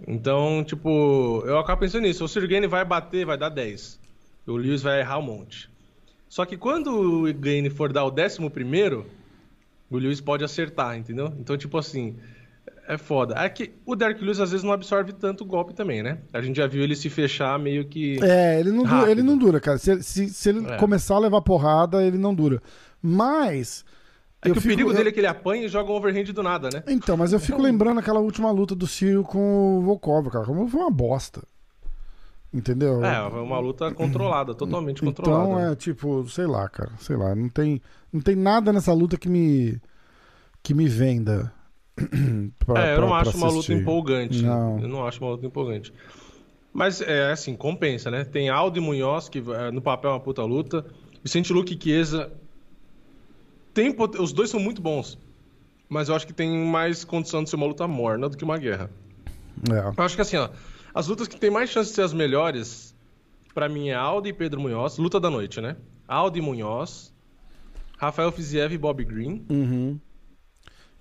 Então, tipo, eu acabo pensando nisso. O Sergei vai bater, vai dar 10. O Lewis vai errar um monte. Só que quando o Gain for dar o décimo primeiro, o Lewis pode acertar, entendeu? Então, tipo assim, é foda. É que o Derek Lewis às vezes não absorve tanto golpe também, né? A gente já viu ele se fechar meio que. É, ele não, dura, ele não dura, cara. Se, se, se ele é. começar a levar porrada, ele não dura. Mas. É que o perigo dele é que ele apanha e joga um overhand do nada, né? Então, mas eu fico lembrando aquela última luta do Ciro com o Volkov, cara. Como foi uma bosta. Entendeu? É, uma luta controlada, totalmente então, controlada. Então é tipo, sei lá, cara, sei lá, não tem, não tem nada nessa luta que me que me venda. <clears throat> pra, é, eu não acho uma luta empolgante. Não. Eu não acho uma luta empolgante. Mas é assim, compensa, né? Tem Aldo e Munhoz, que é, no papel é uma puta luta. Vicente Luque e Chiesa. Tem, os dois são muito bons. mas eu acho que tem mais condição de ser uma luta morna do que uma guerra. É. Eu acho que assim, ó, as lutas que tem mais chance de ser as melhores, pra mim é Aldo e Pedro Munhoz, luta da noite, né? Aldo e Munhoz, Rafael Fiziev e Bob Green. Uhum.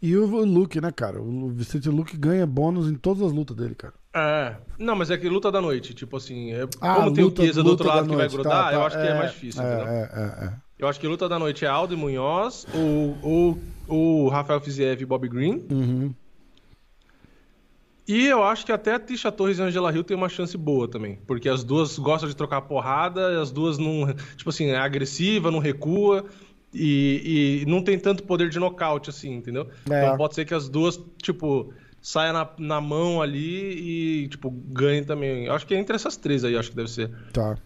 E o Luke, né, cara? O Vicente Luke ganha bônus em todas as lutas dele, cara. É. Não, mas é que luta da noite, tipo assim, é- Ah, como tem o luta- Chiesa do outro luta lado que vai noite, grudar, tá, eu tá, acho que é, mais difícil, é, entendeu? É, é, é. Eu acho que luta da noite é Aldo e Munhoz, o, o, o Rafael Fiziev e Bob Green. Uhum. E eu acho que até a Tisha Torres e a Angela Hill tem uma chance boa também. Porque as duas gostam de trocar porrada, as duas não. Tipo assim, é agressiva, não recua. E, e não tem tanto poder de nocaute, assim, entendeu? É. Então pode ser que as duas, tipo, saia na, na mão ali e, tipo, ganhem também. Eu acho que é entre essas três aí, acho que deve ser. Tá.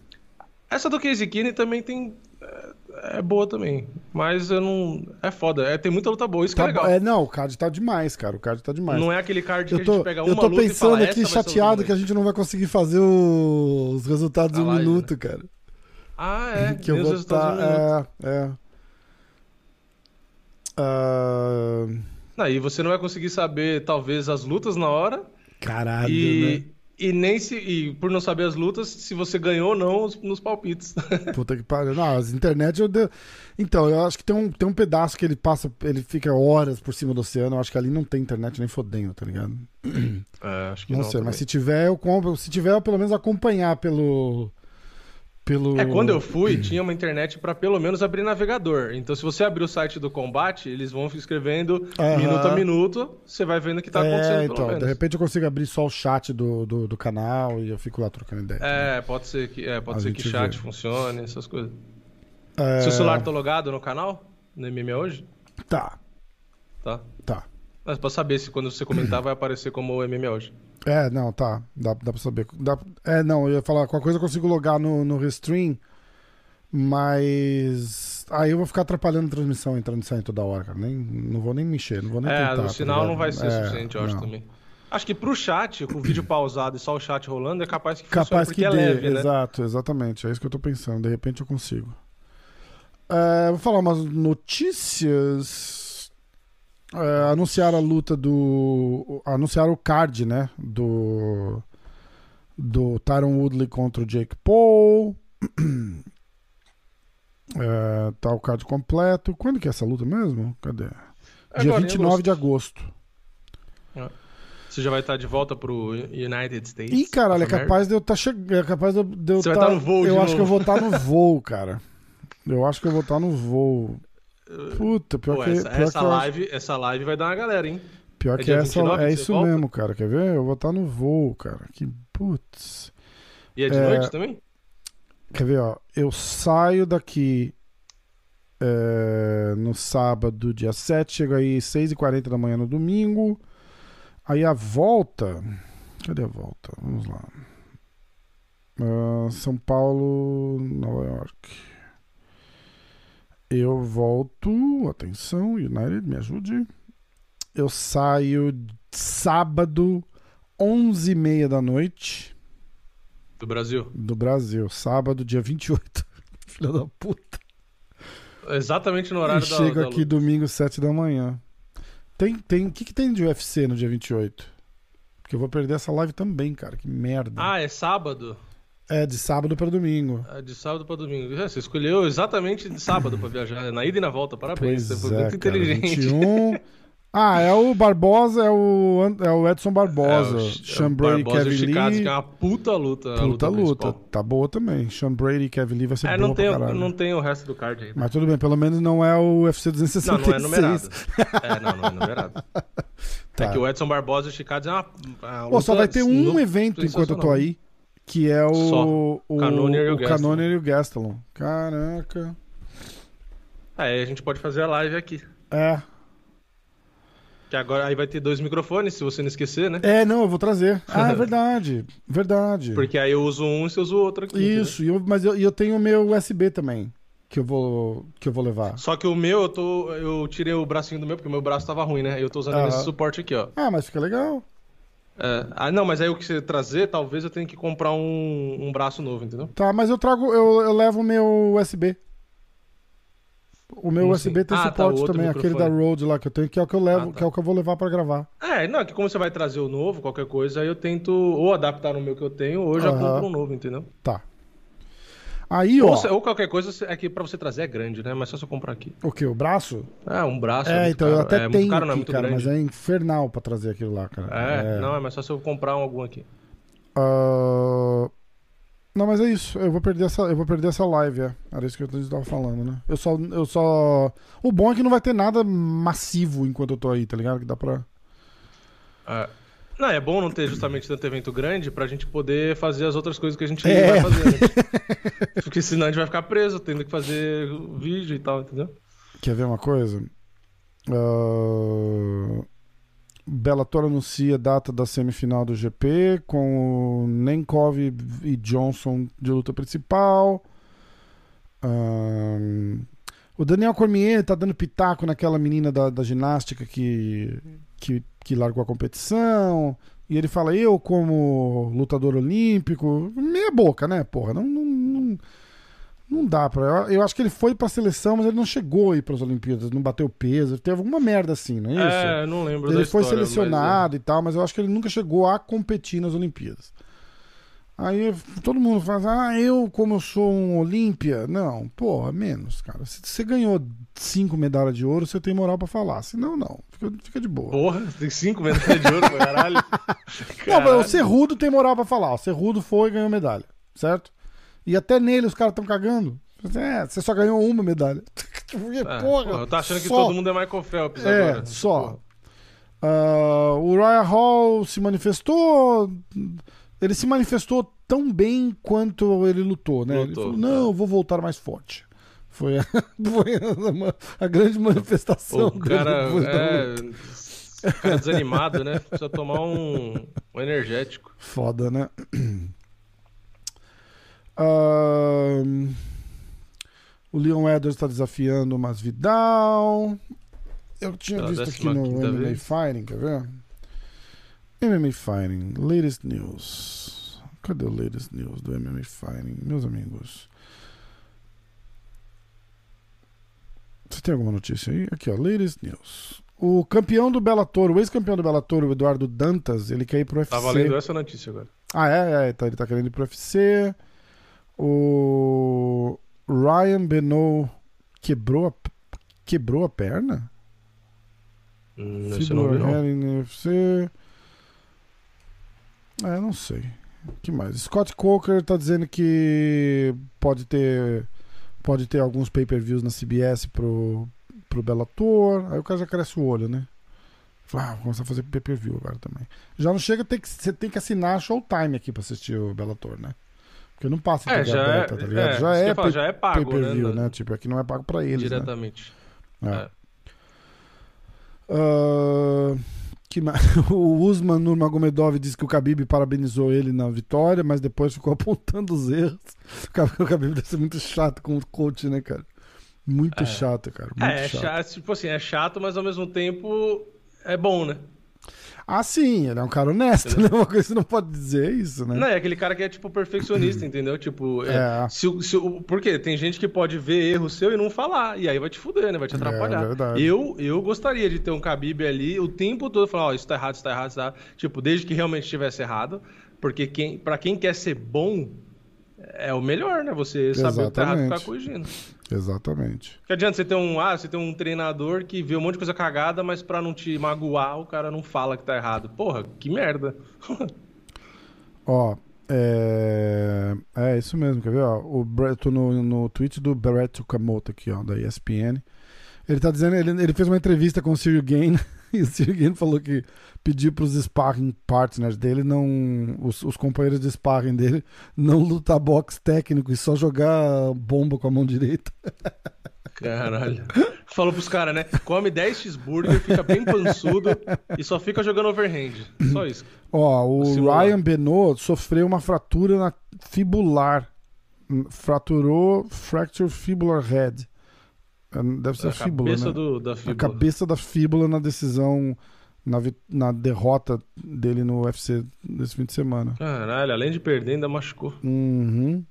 Essa do Casey Kinney também tem. É, é boa também. Mas eu não. É foda. É, tem muita luta boa. Isso que Tá é legal. é, não, o card tá demais, cara. O card tá demais. Não é aquele card que eu a tô, gente pega uma eu tô e pensando fala, aqui "Essa vai ser a luta chateado que a noite". gente não vai conseguir fazer o- os resultados A em um live, minuto, cara. Ah, é. <laughs> que eu vou tá, um é, é. Ah, Não, e você não vai conseguir saber, talvez, as lutas na hora. caralho, E, né? e nem se. E por não saber as lutas, se você ganhou ou não os- nos palpites. <laughs> Puta que pariu. Não, as internet eu dei... Então, eu acho que tem um, tem um pedaço que ele passa, ele fica horas por cima do oceano. Eu acho que ali não tem internet nem fodendo, tá ligado? É, acho que Não, não. sei, mas também. se tiver, eu compro. Se tiver, eu pelo menos acompanhar pelo. Pelo... É, quando eu fui, tinha uma internet pra pelo menos abrir navegador. Então, se você abrir o site do combate, eles vão escrevendo Aham. minuto a minuto, você vai vendo o que tá acontecendo, É, então, de repente eu consigo abrir só o chat do, do, do canal e eu fico lá trocando ideia. É, pode ser que, é, pode A ser que chat vê. funcione, essas coisas. É, Seu celular tá logado no canal? No MMA hoje? Tá, Tá. tá. Mas pra saber se quando você comentar vai aparecer como o MMA hoje. É, não, tá. Dá, dá pra saber. Dá- é, não, eu ia falar, qualquer coisa eu consigo logar no, no Restream, mas. Aí eu vou ficar atrapalhando a transmissão entrando e saindo toda hora, cara. Nem, não vou nem mexer, não vou nem É, tentar. o tá sinal não ligado? vai ser É, suficiente, eu acho não. também. Acho que pro chat, com o vídeo pausado e só o chat rolando, é capaz que funcione Capaz porque que é dê, leve, né? exato, exatamente. É isso que eu tô pensando. De repente eu consigo. É, vou falar umas notícias. É, anunciaram a luta do. Anunciaram o card, né? Do. Do Tyron Woodley contra o Jake Paul. <clears throat> É, tá o card completo. Quando que é essa luta mesmo? Cadê? Dia Agora, em 29 de agosto. Você já vai estar de volta pro United States. Ih, caralho, é capaz de eu estar chegando. É capaz de eu, de eu Você vai tá- tá no voo de Eu acho novo. que eu vou estar no <laughs> voo, cara. Eu acho que eu vou estar no voo. Puta, pior Pô, que, essa, pior essa que acho- live, essa live vai dar uma galera, hein? pior é que essa 29 é isso volta? mesmo, cara. Quer ver? Eu vou estar no voo, cara. Que putz. E é de É. noite também? Quer ver, ó? Eu saio daqui é, no sábado, dia 7, chego aí 6h40 da manhã no domingo. Aí a volta. Cadê a volta? Vamos lá. Ah, São Paulo, Nova York. Eu volto. Atenção, United, me ajude. Eu saio sábado, 11h30 da noite Do Brasil. do Brasil. Sábado, dia 28. <laughs> Filha da puta. Exatamente no E horário da, chego da aqui luta. domingo, 7 da manhã. Tem, tem, o que, que tem de UFC no dia 28? Porque eu vou perder essa live também, cara. Que merda. Ah, é sábado? É, de sábado pra domingo. É de sábado pra domingo. É, Você escolheu exatamente de sábado pra viajar. Na ida e na volta. Parabéns. Pois você foi é, muito cara, inteligente. 21. Ah, é o Barbosa, é o, é o Edson Barbosa. É, o- Sean é o Brady, Barbosa e Kevin Chicazzi, Lee. que é uma puta luta. Puta luta. principal. Tá boa também. Sean Brady e Kevin Lee vai ser É, boa não tem, caralho. não tem o resto do card aí. Mas tudo bem, pelo menos não é o UFC Não, 266. não é numerado. É, não, não é numerado. Tá. <laughs> É que o Edson Barbosa e o Chicazzi é uma. uma Pô, só luta vai ter um evento enquanto eu tô aí, que é Só. o, o, Cannonier e o o e o Gastelum. Caraca. É, a gente pode fazer a live aqui. É. Que agora aí vai ter dois microfones, se você não esquecer, né? É, não, eu vou trazer. <laughs> Ah, é verdade. Verdade. Porque aí eu uso um e você usa o outro aqui. Isso, e eu, mas eu, eu tenho o meu USB também, que eu vou, que eu vou levar. Só que o meu, eu tô. Eu tirei o bracinho do meu, porque o meu braço tava ruim, né? Eu tô usando Aham. esse suporte aqui, ó. Ah, mas fica legal. É, Ah, não, mas aí o que você trazer, talvez eu tenha que comprar um, um braço novo, entendeu? Tá, mas eu trago, eu, eu levo o meu USB. O meu Como USB assim? tem Ah, tá, suporte outro também, aquele da microfone. Rode lá que eu tenho, que é o que eu levo, Ah, tá. que é o que eu vou levar pra gravar. É, não, é que como você vai trazer o novo, qualquer coisa, aí eu tento ou adaptar no meu que eu tenho, ou eu já compro um novo, entendeu? Tá. Aí, Ou, ó, ou qualquer coisa é que pra você trazer é grande, né? Mas só se eu comprar aqui. o que? O braço? Ah, um braço. É, muito então eu caro. até é tenho caro, não é aqui, muito cara, grande. mas é infernal pra trazer aquilo lá, cara. É, não, é mais só se eu comprar algum aqui. Ah, Não, mas é isso. Eu vou perder essa, eu vou perder essa live, é. Era isso que eu estava falando, né? Eu só, eu só. O bom é que não vai ter nada massivo enquanto eu tô aí, tá ligado? Que dá pra. É. Não, é bom não ter justamente tanto evento grande pra gente poder fazer as outras coisas que a gente É. vai fazer. Né? <laughs> Porque senão a gente vai ficar preso, tendo que fazer vídeo e tal, entendeu? Quer ver uma coisa? Ah, Bellator anuncia data da semifinal do GP com o Nenkov e Johnson de luta principal. Ahn, o Daniel Cormier tá dando pitaco naquela menina da, da ginástica que, que, que largou a competição. E ele fala, eu como lutador olímpico, meia boca, né, porra? Não, não, não, não dá pra. Eu, eu acho que ele foi pra seleção, mas ele não chegou aí pras Olimpíadas, não bateu peso. Teve alguma merda assim, não é isso? É, não lembro Ele foi história, selecionado e tal, mas eu acho que ele nunca chegou a competir nas Olimpíadas. Aí todo mundo fala, ah, eu, como eu sou um Olímpia. Não, porra, menos, cara. Se você ganhou cinco medalhas de ouro, você tem moral pra falar. Senão, não. Fica, fica de boa. Porra, tem cinco medalhas de ouro, pra caralho. <laughs> Não, mas Caralho. o Cerrudo tem moral pra falar. O Cerrudo foi e ganhou medalha, certo? E até nele os caras estão cagando. É, você só ganhou uma medalha. <laughs> É, porra, porra, eu tô achando que só. todo mundo é Michael Phelps É, agora. só. Ah, o Ryan Hall se manifestou. Ele se manifestou tão bem quanto ele lutou, né? ele Lutou, falou: não, eu vou voltar mais forte. Foi a, <laughs> foi a, a grande manifestação O cara é. cara desanimado, né? Precisa tomar um, um energético. Foda, né? <clears throat> Ahn, o Leon Edwards está desafiando o Masvidal. Eu tinha Pela visto aqui no 15ª MMA. Fighting, quer ver? MMA Fighting, latest news. Cadê o latest news do MMA Fighting, meus amigos? Você tem alguma notícia aí? Aqui, ó, latest news. O campeão do Bellator, o ex-campeão do Bellator, o Eduardo Dantas, ele quer ir pro UFC. Tá valendo essa notícia agora. Ah, é, é, então ele tá querendo ir pro UFC. O Ryan Benoit quebrou a, quebrou a perna? Hum, não não. UFC. É, não sei. O que mais? Scott Coker tá dizendo que pode ter pode ter alguns pay-per-views na CBS pro, pro Bellator. Aí o cara já cresce o olho, né? Fala, Ah, vou começar a fazer pay-per-view agora também. Já não chega, tem que, você tem que assinar a Showtime aqui pra assistir o Bellator, né? Porque não passa em É, TV já aberta, é, tá ligado? é, já é falar, já é pago, pay-per-view, né? né? Tipo, aqui não é pago pra eles, né? Diretamente. É. É. Ah, que <laughs> o Usman Nurmagomedov disse que o Khabib parabenizou ele na vitória, mas depois ficou <laughs> apontando os erros. O Khabib o deve ser muito chato como coach, né, cara? Muito É. chato, cara. Muito É, é chato. chato, tipo assim, é chato, mas ao mesmo tempo é bom, né? Ah, sim, ele é um cara honesto, né? Uma coisa que você não pode dizer é isso, né? Não, é aquele cara que é, tipo, perfeccionista, <clears throat> entendeu? Tipo, é, É. se, se, o- por quê? Tem gente que pode ver erro seu e não falar, e aí vai te fuder, né? Vai te atrapalhar. É verdade. eu, eu gostaria de ter um Khabib ali o tempo todo falando, ó, isso tá errado, isso tá errado, isso tá errado. Tipo, desde que realmente estivesse errado, porque quem, pra quem quer ser bom, é o melhor, né? Você saber o que tá errado e ficar corrigindo. Exatamente. Que adianta você ter um, ah, você tem um treinador que vê um monte de coisa cagada, mas pra não te magoar, o cara não fala que tá errado. Porra, que merda. <laughs> Ó, é... é isso mesmo, quer ver? Ó, o Brett, tô no, no tweet do Brett Okamoto aqui, ó, da ESPN. Ele tá dizendo, ele, ele fez uma entrevista com o Cyril Gain <laughs> <laughs> e o Gain falou que pediu pros sparring partners dele não, os, os companheiros de sparring dele não lutar boxe técnico e só jogar bomba com a mão direita. <laughs> Caralho. Falou pros caras, né? Come 10 cheeseburger, fica bem pançudo e só fica jogando overhand. Só isso. Ó, o Simular. Ryan Benoit sofreu uma fratura na fibular. Fraturou fracture fibular head. É, Deve ser A fíbula, cabeça né? do, da A fíbula. cabeça da fíbula na decisão, na, na derrota dele no UFC desse fim de semana. Caralho, além de perder, ainda machucou. Uhum.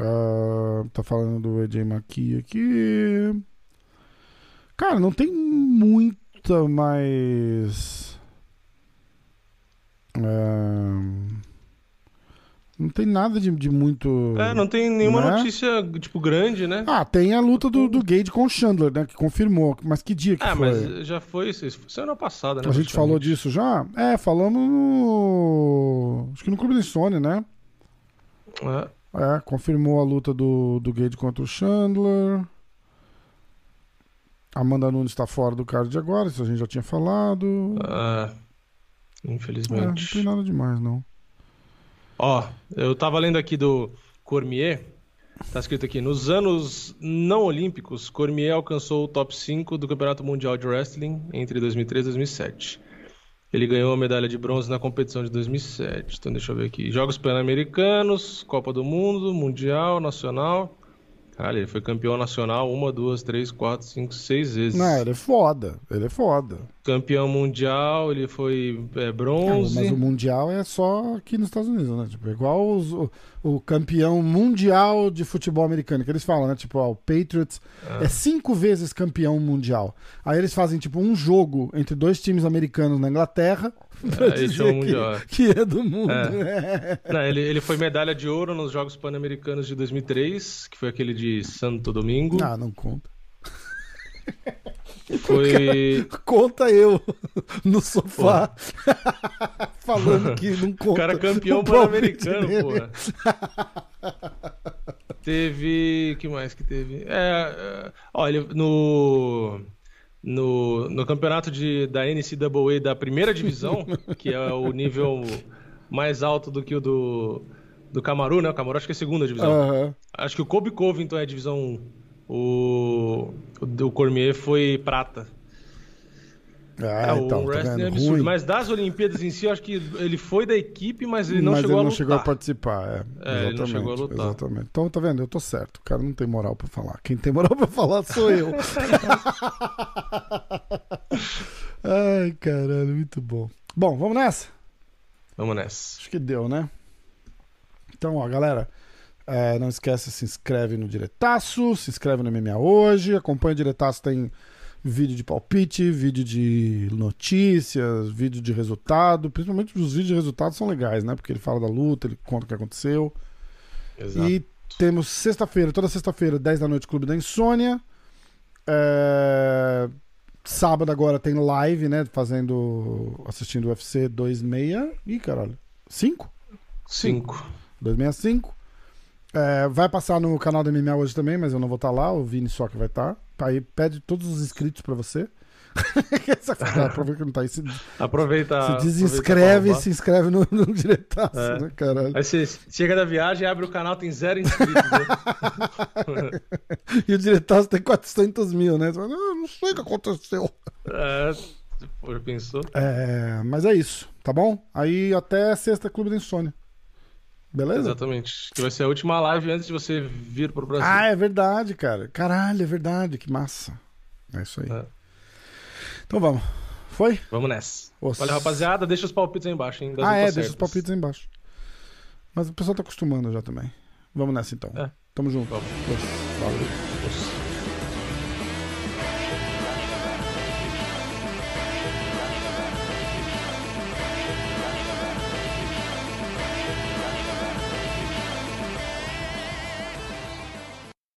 Ah, tá falando do AJ McKee aqui. Cara, não tem muita mais. Ah, não tem nada de, de muito. É, não tem nenhuma né? notícia, tipo, grande, né? Ah, tem a luta do, do Gage com o Chandler, né? Que confirmou. Mas que dia que ah, foi? mas já foi, isso foi semana passada, né? A gente falou disso já? É, falamos no. Acho que no Clube da Insônia, né? É. É, confirmou a luta do, do Gage contra o Chandler. Amanda Nunes está fora do card agora, isso a gente já tinha falado. Ah, É, não infelizmente. tem nada demais, não. Ó, eu tava lendo aqui do Cormier. Tá escrito aqui: nos anos não olímpicos, Cormier alcançou o top 5 do Campeonato Mundial de Wrestling entre 2003 e 2007. Ele ganhou a medalha de bronze na competição de 2007. Então, deixa eu ver aqui: Jogos Pan-Americanos, Copa do Mundo, Mundial, Nacional. Caralho, ele foi campeão nacional uma, duas, três, quatro, cinco, seis vezes. Não, ele é foda. Ele é foda. Campeão mundial, ele foi é, É, bronze. mas o Mundial é só aqui nos Estados Unidos, né? Tipo, igual os- o, o campeão mundial de futebol americano, que eles falam, né? Tipo, ó, o Patriots é cinco vezes campeão mundial. Aí eles fazem, tipo, um jogo entre dois times americanos na Inglaterra <laughs> pra É, esse é dizer mundial. que, que é do mundo. É. Não, ele, ele foi medalha de ouro nos Jogos Pan-Americanos de 2003, que foi aquele de Santo Domingo. Ah, não conta. <laughs> Foi. <laughs> Conta eu <laughs> no sofá <laughs> falando que não conta. O cara campeão pan-americano, porra. Teve. que mais que teve? É. é, Olha, no. No, no campeonato de, da NCAA da primeira divisão, que é o nível mais alto do que o do, do Camaru, né? O Camaru acho que é a segunda divisão. Aham. Acho que o Kobe Covington é a divisão 1. O, o Cormier foi prata. Ah, é, o então, tá wrestling vendo? é absurdo. Ruim. Mas das Olimpíadas em si, eu acho que ele foi da equipe, mas ele não Mas chegou ele a não chegou a participar, é. É, ele não chegou a lutar. Exatamente. Então, tá vendo? Eu tô certo. O cara não tem moral pra falar. Quem tem moral <laughs> pra falar sou eu. <laughs> Ai, caralho, muito bom. Bom, vamos nessa? Vamos nessa. Acho que deu, né? Então, ó, galera, é, não esquece, se inscreve no Diretaço, se inscreve no MMA hoje, acompanha o Diretaço, tem vídeo de palpite, vídeo de notícias, vídeo de resultado, principalmente os vídeos de resultado são legais, né? Porque ele fala da luta, ele conta o que aconteceu. Exato. E temos sexta-feira, toda sexta-feira, 10 da noite, Clube da Insônia. É, Sábado agora tem live, né? Fazendo. assistindo o UFC 26. Ih, caralho. 5? Cinco. 265. É, vai passar no canal do MMA hoje também, mas eu não vou estar lá. O Vini só que vai estar. Aí pede todos os inscritos pra você. <laughs> Sacanagem, Aproveita que não tá aí. Se, Aproveita. se desinscreve e se inscreve no, no diretaço, É. né, caralho? Aí você chega da viagem, abre o canal, tem zero inscritos. né? <laughs> E o diretaço tem 400 mil, né? Você fala, "Ah, não sei o que aconteceu. é, já pensou? É, mas é isso, tá bom? Aí até sexta, Clube da Insônia. Beleza? Exatamente. Que vai ser a última live antes de você vir pro Brasil. Ah, é verdade, cara. Caralho, é verdade. Que massa. É isso aí. É. Então vamos. Foi? Vamos nessa. Olha, rapaziada, deixa os palpites aí embaixo, hein? das Ah, é, lutas deixa os certas. palpites aí embaixo. Mas o pessoal tá acostumando já também. Vamos nessa então. É. Tamo junto. Vamos. Valeu. Os-